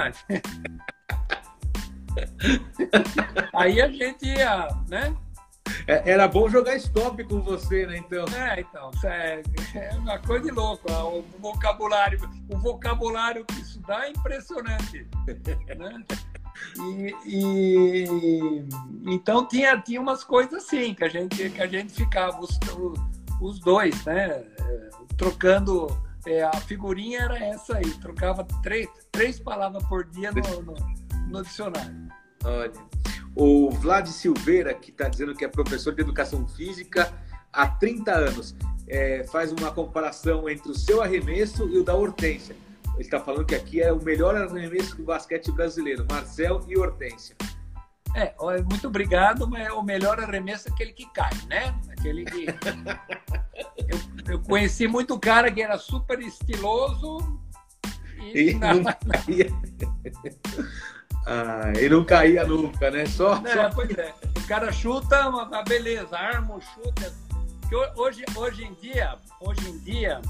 Aí a gente ia, né? É, era bom jogar stop com você, né? Então. É, então, é, é uma coisa de louco. O vocabulário, o vocabulário que isso dá é impressionante. Né? E, e, então tinha, tinha umas coisas assim que a gente, que a gente ficava, os, os dois, né? Trocando. É, a figurinha era essa aí, trocava três, três palavras por dia no, no, no dicionário. Olha. O Vlad Silveira, que está dizendo que é professor de educação física há 30 anos, é, faz uma comparação entre o seu arremesso e o da Hortência. Ele está falando que aqui é o melhor arremesso do basquete brasileiro, Marcel e Hortência. É, muito obrigado, mas o melhor arremesso é aquele que cai, né? Aquele que. eu, eu conheci muito cara que era super estiloso e, e não, não caía. ah, e não caía nunca, né? Só, é, só... Pois é. O cara chuta, uma beleza, arma o chute. Que hoje, hoje em dia, hoje em dia,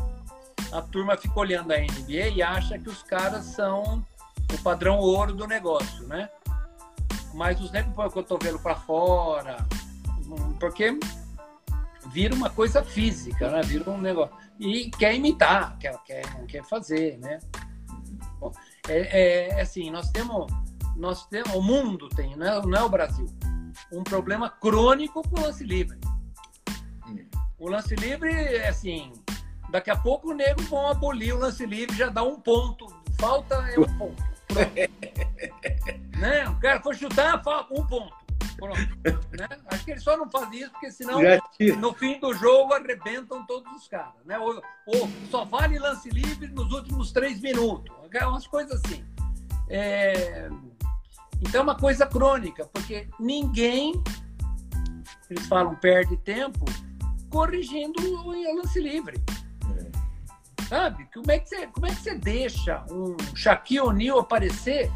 a turma fica olhando a NBA e acha que os caras são o padrão ouro do negócio, né? Mas os negros põem o cotovelo para fora, porque vira uma coisa física, né? Vira um negócio. E quer imitar, quer, quer, quer fazer, né? Bom, é, é, assim, nós temos, nós temos, o mundo tem, não é, não é o Brasil, um problema crônico com o lance livre. Hum. O lance livre, é assim, Daqui a pouco o nego vão abolir o lance livre, já dá um ponto. Falta é um ponto. né? O cara foi chutar, falta um ponto. Pronto. Né? Acho que eles só não fazem isso, porque senão no fim do jogo arrebentam todos os caras. Né? Ou, ou só vale lance livre nos últimos três minutos. É umas coisas assim. É... Então é uma coisa crônica, porque ninguém, eles falam, perde tempo corrigindo o lance livre. Sabe? Como é que você, como é que você deixa um Shaquille O'Neal aparecer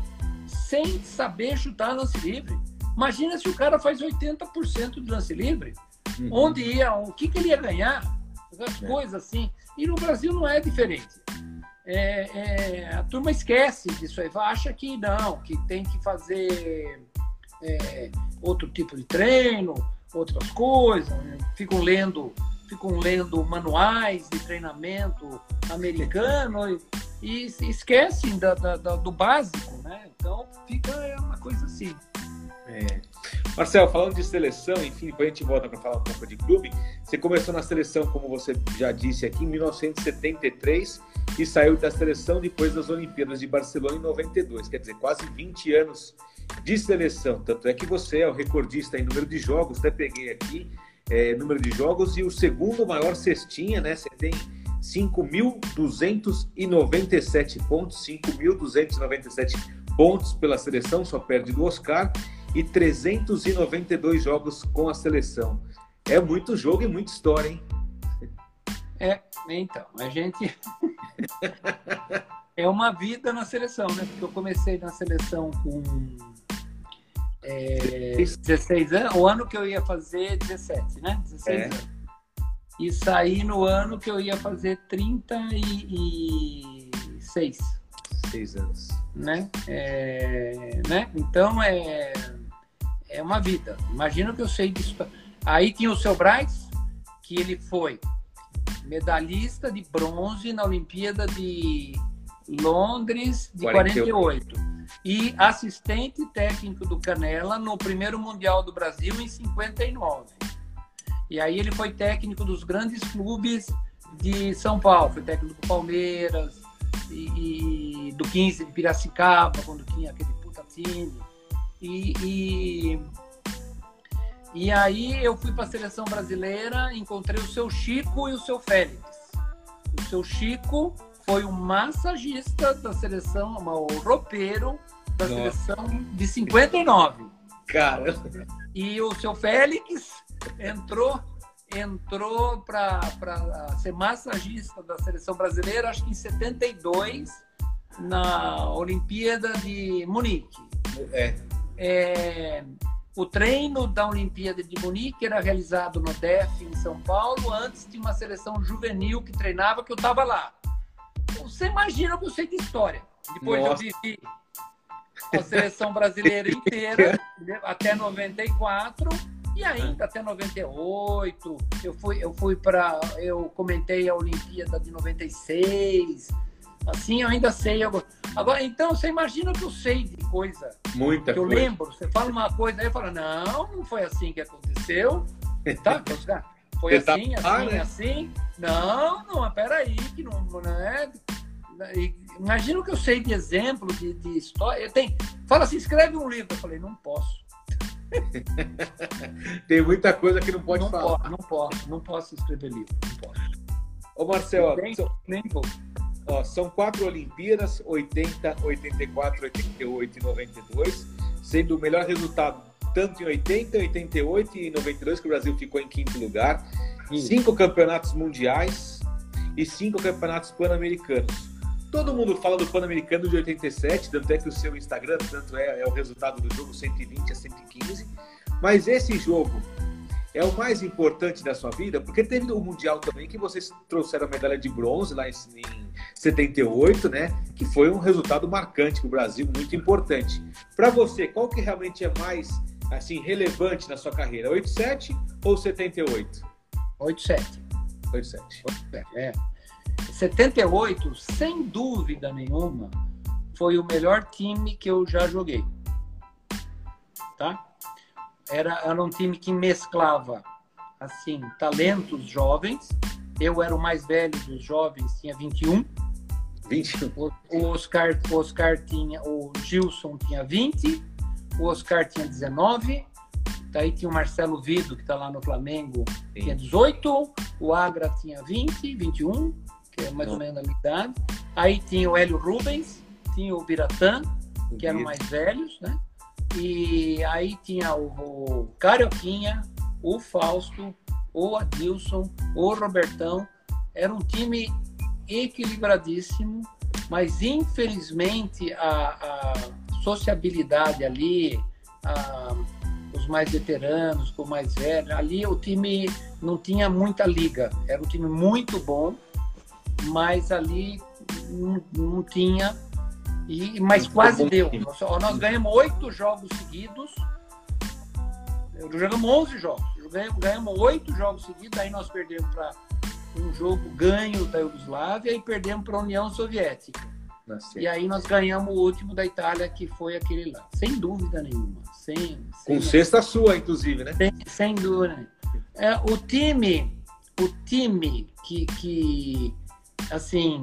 sem saber chutar lance livre? Imagina se o cara faz 80% de lance livre. Uhum. Onde ia, o que, que ele ia ganhar? As é. coisas assim. E no Brasil não é diferente. É, é, a turma esquece disso aí, acha que não, que tem que fazer é, outro tipo de treino, outras coisas, ficam lendo ficam lendo manuais de treinamento americano e, e esquecem da, da, da, do básico, né? Então fica uma coisa assim. É. Marcel, falando de seleção, enfim, depois a gente volta para falar um pouco de clube. Você começou na seleção, como você já disse aqui, em 1973 e saiu da seleção depois das Olimpíadas de Barcelona em 92, quer dizer, quase 20 anos de seleção. Tanto é que você é o recordista em número de jogos, até peguei aqui é, número de jogos e o segundo maior cestinha, né? Você tem 5.297 pontos, 5.297 pontos pela seleção, só perde do Oscar, e 392 jogos com a seleção. É muito jogo e muita história, hein? É, então, a gente. é uma vida na seleção, né? Porque eu comecei na seleção com é, 16 anos, o ano que eu ia fazer 17, né? 16 é. anos. E saí no ano que eu ia fazer 36. Seis anos. Né? É, né? Então é, é uma vida. Imagina que eu sei disso. Aí tinha o seu Braz, que ele foi medalhista de bronze na Olimpíada de Londres de 48. 48 e assistente técnico do Canela no primeiro Mundial do Brasil em 59. E aí ele foi técnico dos grandes clubes de São Paulo, foi técnico do Palmeiras e, e do 15 de Piracicaba, quando tinha aquele puta time. E, e, e aí eu fui para a seleção brasileira, encontrei o seu Chico e o seu Félix. O seu Chico foi o massagista da seleção, o roupeiro da Nossa. seleção de 59. Cara. E o seu Félix entrou entrou para ser massagista da seleção brasileira, acho que em 72, na Olimpíada de Munique. É. é o treino da Olimpíada de Munique era realizado no DEF em São Paulo, antes de uma seleção juvenil que treinava, que eu estava lá. Você imagina que eu sei de história. Depois Nossa. eu vivi a seleção brasileira inteira, até 94, e ainda até 98. Eu fui, eu fui para. Eu comentei a Olimpíada de 96. Assim, eu ainda sei. Agora, então, você imagina que eu sei de coisa. Muita que coisa. eu lembro. Você fala uma coisa, aí eu falo, não, não foi assim que aconteceu. Tá, foi tá assim, assim, né? assim. Não, não, peraí, que não, não é. Imagina que eu sei de exemplo, de, de história. Tenho, fala assim, escreve um livro. Eu falei, não posso. Tem muita coisa que não pode não falar. Posso, não posso, não posso escrever livro, não posso. Ô Marcelo, nem, são, nem vou. Ó, são quatro Olimpíadas, 80, 84, 88 e 92, sendo o melhor resultado tanto em 80, 88 e 92, que o Brasil ficou em quinto lugar. Cinco campeonatos mundiais e cinco campeonatos pan-americanos. Todo mundo fala do Pan-Americano de 87, tanto é que o seu Instagram tanto é, é o resultado do jogo 120 a 115. Mas esse jogo é o mais importante da sua vida, porque teve o Mundial também, que vocês trouxeram a medalha de bronze lá em, em 78, né? Que foi um resultado marcante para o Brasil, muito importante. Para você, qual que realmente é mais assim relevante na sua carreira? 87 ou 78? 87. 87. É. 78, sem dúvida nenhuma, foi o melhor time que eu já joguei. Tá? Era, era um time que mesclava assim, talentos jovens. Eu era o mais velho dos jovens, tinha 21. 21. O, o Oscar, o Oscar tinha, o Gilson tinha 20, o Oscar tinha 19, daí tinha o Marcelo Vido, que está lá no Flamengo, Sim. tinha 18, o Agra tinha 20, 21, que é mais Não. ou menos a minha idade. Aí tinha o Hélio Rubens, tinha o Biratã, que eram mais velhos, né? E aí tinha o, o Carioquinha, o Fausto, o Adilson, o Robertão. Era um time equilibradíssimo, mas infelizmente a, a sociabilidade ali, a, os mais veteranos com mais velhos, ali o time não tinha muita liga. Era um time muito bom, mas ali não, não tinha. E, mas quase deu. Nós, nós ganhamos oito jogos seguidos. Jogamos 11 jogos. Ganhamos oito jogos seguidos, aí nós perdemos para um jogo ganho da Iugoslávia e perdemos para a União Soviética. E aí nós ganhamos o último da Itália, que foi aquele lá. Sem dúvida nenhuma. Sem, Com cesta sua, inclusive, né? Sem, sem dúvida. É, o time, o time que, que, assim,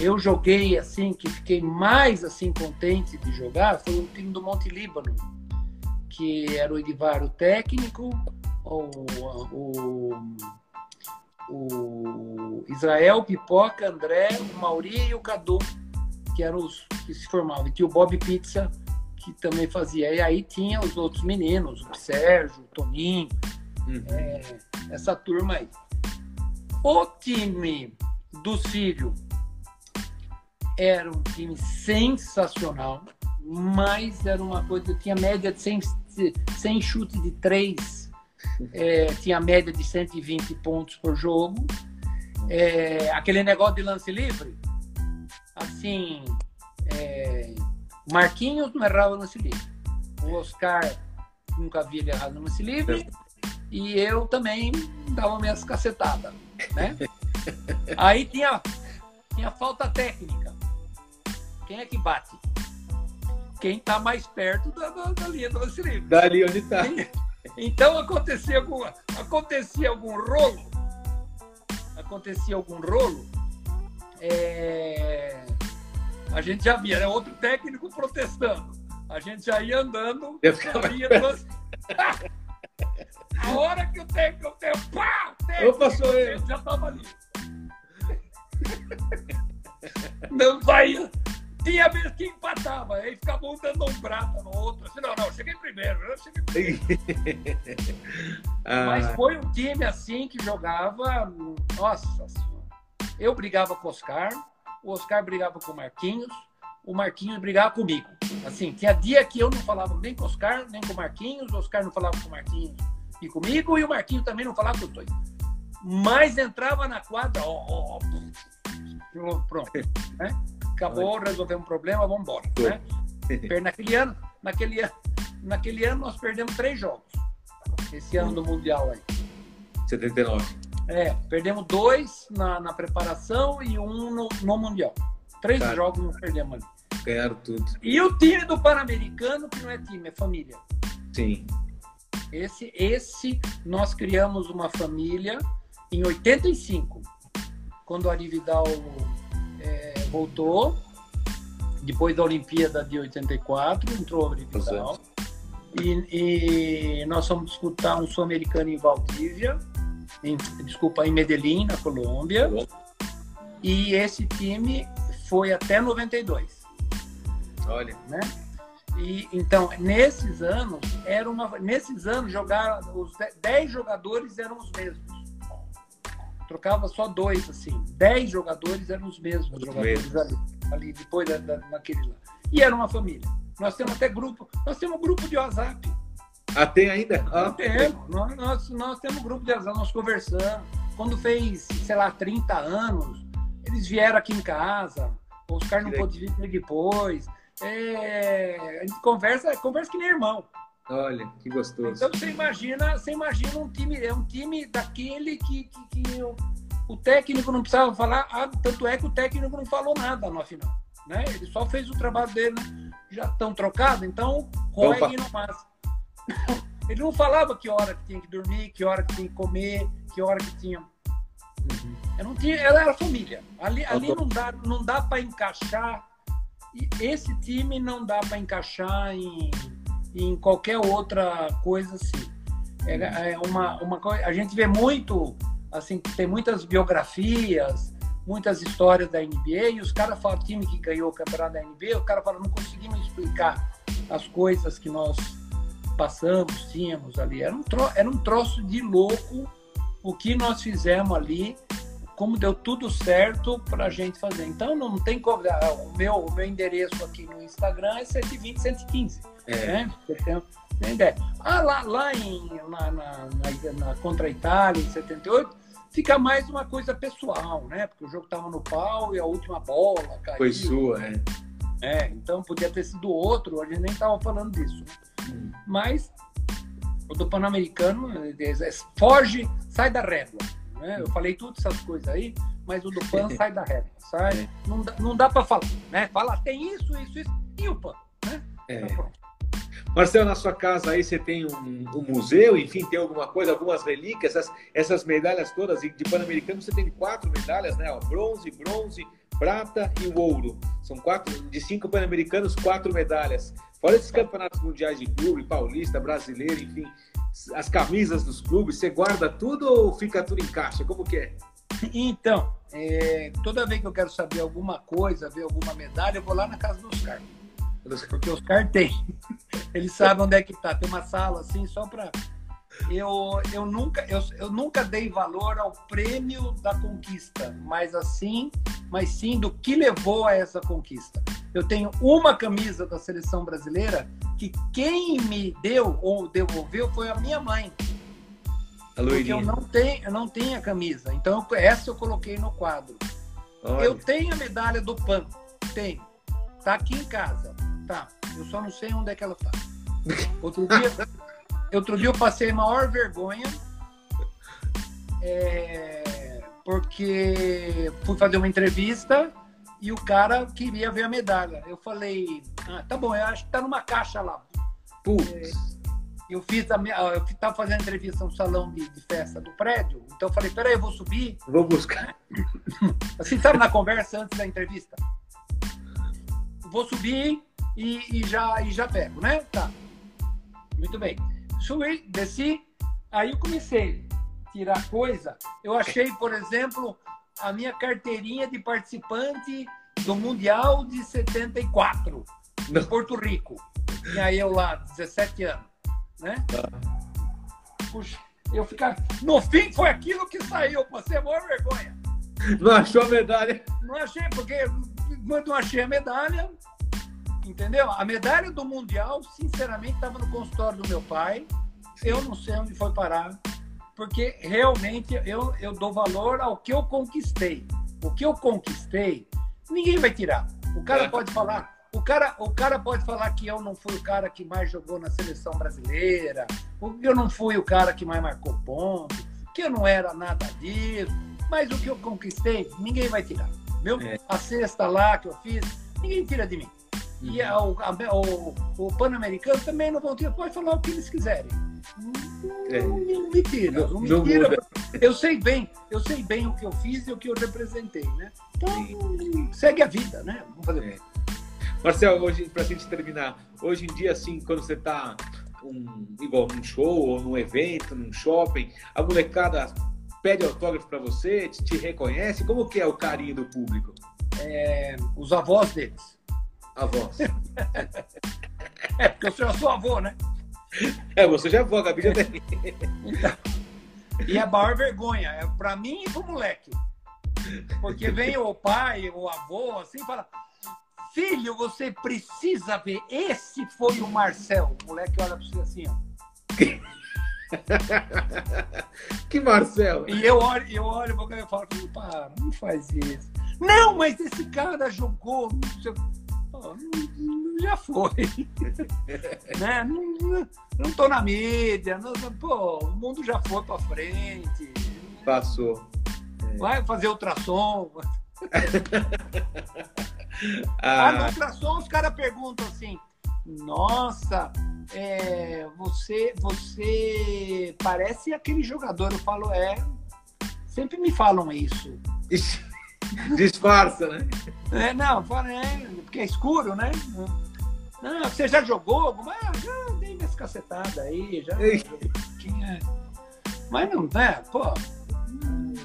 eu joguei assim, que fiquei mais assim contente de jogar, foi o time do Monte Líbano, que era o Edivar o técnico, o, o, o Israel, Pipoca, André, o Mauri e o Cadu que eram os que se formavam. E tinha o Bob Pizza, que também fazia. E aí tinha os outros meninos, o Sérgio, o Toninho, uhum. é, essa turma aí. O time do Sírio era um time sensacional, mas era uma coisa, tinha média de 100, 100 chute de 3, é, tinha média de 120 pontos por jogo. É, aquele negócio de lance livre, assim, é, Marquinhos não errava lance livre. O Oscar nunca havia ele errado lance livre. E eu também dava minhas cacetadas, né? Aí tinha, tinha falta técnica. Quem é que bate? Quem está mais perto da, da, da, linha do lance livre. Dali onde está. Então acontecia algum, acontecia algum rolo. Acontecia algum rolo é... a gente já via, né? outro técnico protestando. A gente já ia andando ficava... duas... A hora que o técnico tem pá, técnico, Opa, sou eu. já estava ali. Não saía. Tinha vez que empatava, aí ficava um dando um braço no outro. Assim, não, não, cheguei primeiro, eu cheguei primeiro. ah. Mas foi um time assim que jogava, nossa senhora. Eu brigava com o Oscar, o Oscar brigava com o Marquinhos, o Marquinhos brigava comigo. Assim, tinha dia que eu não falava nem com o Oscar, nem com o Marquinhos, o Oscar não falava com o Marquinhos e comigo, e o Marquinhos também não falava com os dois. Mas entrava na quadra, ó, ó, ó pronto, né? Acabou, resolvemos um problema, vamos embora, né? Naquele ano, naquele, ano, naquele ano nós perdemos três jogos. Esse ano do Mundial aí. 79. É, perdemos dois na, na preparação e um no, no Mundial. Três Cara, jogos nós perdemos ali. Ganharam tudo. E o time do Pan-Americano, que não é time, é família. Sim. Esse, esse nós criamos uma família em 85, quando o Ari Vidal é, voltou, depois da Olimpíada de 84, entrou o Ari Vidal. E, e, nós fomos disputar um sul-americano em Valdívia em, desculpa, em Medellín, na Colômbia. E esse time foi até 92. Olha. Né? E, então, nesses anos, era uma, nesses anos, jogar, os 10 jogadores eram os mesmos. Trocava só dois, assim. 10 jogadores eram os mesmos os jogadores mesmos. ali, ali, depois da, da, naquele lá. E era uma família. Nós temos até grupo, nós temos um grupo de WhatsApp. Ah, tem ainda? Ah, temos. Nós, nós, nós temos um grupo de azar, nós conversamos. Quando fez, sei lá, 30 anos, eles vieram aqui em casa. Os caras não podiam vir depois. É, a gente conversa, conversa que nem irmão. Olha, que gostoso. Então você imagina, você imagina um time, é um time daquele que, que, que o, o, técnico não precisava falar, ah, tanto é que o técnico não falou nada no final. Né? Ele só fez o trabalho dele, né? já estão trocados, então roegue no máximo. Ele não falava que hora que tinha que dormir, que hora que tinha que comer, que hora que tinha. Eu não tinha, ela era família. Ali, ali não dá, não dá para encaixar. E esse time não dá para encaixar em, em qualquer outra coisa assim. É, é uma, uma. A gente vê muito, assim, tem muitas biografias, muitas histórias da NBA, e os caras falam, time que ganhou o campeonato da NBA, o cara fala, não conseguimos explicar as coisas que nós passamos, tínhamos ali. Era um, tro, era um troço de louco o que nós fizemos ali, como deu tudo certo para a gente fazer. Então não tem como. Ah, o meu, o meu endereço aqui no Instagram é 120, 115. É. Né? tem ideia. Ah, lá, lá em, na, na, na, na, contra a Itália, em 78, fica mais uma coisa pessoal, né? Porque o jogo estava no pau e a última bola caiu. Foi sua, é. É, então podia ter sido outro, a gente nem estava falando disso. Mas o do Pan-Americano foge, sai da régua. Né? Eu falei todas essas coisas aí, mas o do PAN sai da regra. Sai, é. não, dá, não dá para falar, né? Falar tem isso, isso, isso, e o PAN, né? É. Então, Marcelo, na sua casa aí você tem um, um, museu, enfim, tem alguma coisa, algumas relíquias, essas, essas medalhas todas, de Pan-Americano você tem quatro medalhas, né? Ó, bronze, bronze, prata e o ouro. São quatro, de cinco Pan-Americanos, quatro medalhas. Fora esses campeonatos mundiais de clube, paulista, brasileiro, enfim, as camisas dos clubes, você guarda tudo ou fica tudo em caixa? Como que é? Então, é, toda vez que eu quero saber alguma coisa, ver alguma medalha, eu vou lá na casa do Oscar. Porque o Oscar tem. Ele sabe onde é que tá. Tem uma sala assim só para eu, eu, nunca, eu, eu nunca dei valor ao prêmio da conquista, mas assim, mas sim do que levou a essa conquista. Eu tenho uma camisa da seleção brasileira que quem me deu ou devolveu foi a minha mãe. A porque eu não tenho, eu não tenho a camisa. Então essa eu coloquei no quadro. Olha. Eu tenho a medalha do PAN, tenho. Tá aqui em casa, tá. Eu só não sei onde é que ela tá. Outro dia, outro dia eu passei maior vergonha é, porque fui fazer uma entrevista e o cara queria ver a medalha. Eu falei, ah, tá bom, eu acho que tá numa caixa lá. Putz. É, eu fiz a minha, eu estava fazendo entrevista no salão de, de, festa do prédio, então eu falei, peraí, eu vou subir. Vou buscar. Assim, sabe na conversa antes da entrevista? Vou subir e, e já, e já pego, né? Tá. Muito bem. Subi, desci, aí eu comecei a tirar coisa. Eu achei, por exemplo, a minha carteirinha de participante do Mundial de 74, em Porto Rico. Tinha eu lá, 17 anos, né? Puxa, eu ficar... No fim, foi aquilo que saiu, passei a maior vergonha. Não achou a medalha? Não achei, porque quando não achei a medalha, entendeu? A medalha do Mundial, sinceramente, estava no consultório do meu pai. Eu não sei onde foi parar porque realmente eu, eu dou valor ao que eu conquistei. O que eu conquistei, ninguém vai tirar. O cara é. pode falar, o cara, o cara pode falar que eu não fui o cara que mais jogou na seleção brasileira, que eu não fui o cara que mais marcou ponto, que eu não era nada disso, mas o que eu conquistei, ninguém vai tirar. Viu? É. A cesta lá que eu fiz, ninguém tira de mim. Uhum. E a, a, o, o Pan-Americano também não vão tirar, pode falar o que eles quiserem. É. Mentira, não, não mentira. eu sei bem, eu sei bem o que eu fiz e o que eu representei, né? Então, Sim. segue a vida, né? Vamos fazer. É. Marcelo, hoje, pra gente terminar, hoje em dia, assim, quando você tá um, igual num show ou num evento, num shopping, a molecada pede autógrafo para você, te, te, reconhece? Como que é o carinho do público? É, os avós deles. Avós. é, porque eu sou, eu sou avô, né? É, você já voa, a Gabi já tem. Então, e a maior vergonha é para mim e pro moleque. Porque vem o pai, o avô, assim, fala: Filho, você precisa ver. Esse foi o Marcel. O moleque olha para você assim, ó. que Marcel? E eu olho, eu olho e falo: Para, não faz isso. Não, mas esse cara jogou. Não, já foi. né? Não, tô na mídia, não, pô, o mundo já foi para frente. Passou. Vai fazer ultrassom. ah. ah, no ultrassom os caras perguntam assim: Nossa, é, você, você parece aquele jogador. Eu falo, é. Sempre me falam isso. Disfarça, né? É, não, fala, é, porque é escuro, né? Não, você já jogou? Ah, já dei minhas cacetadas aí, já. Tinha... Mas não, né? Pô,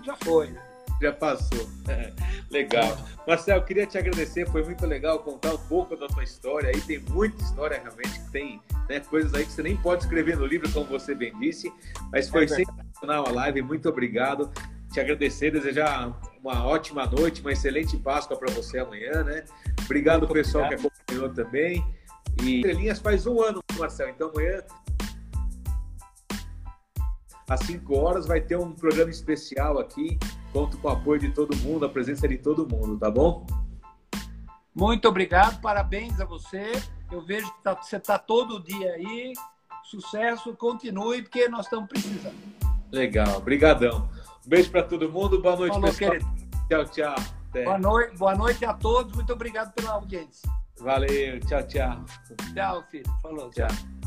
já foi. Já passou. legal. Marcel, queria te agradecer, foi muito legal contar um pouco da tua história. Aí tem muita história realmente, tem né, coisas aí que você nem pode escrever no livro, como você bem disse. Mas foi é sensacional a live, muito obrigado. Te agradecer, desejar uma ótima noite, uma excelente Páscoa para você amanhã, né? Obrigado, muito pessoal obrigado. que acompanhou também. E Estrelinhas faz um ano, Marcel. Então amanhã, às 5 horas, vai ter um programa especial aqui. Conto com o apoio de todo mundo, a presença de todo mundo, tá bom? Muito obrigado, parabéns a você. Eu vejo que tá, você está todo dia aí. Sucesso, continue, porque nós estamos precisando. Legal, brigadão. Um beijo para todo mundo, boa noite, Falou, pessoal. Tchau, tchau. Até. Boa noite, boa noite a todos. Muito obrigado pela audiência. Valeu. Tchau, tchau. Tchau, filho. Falou. tchau. tchau.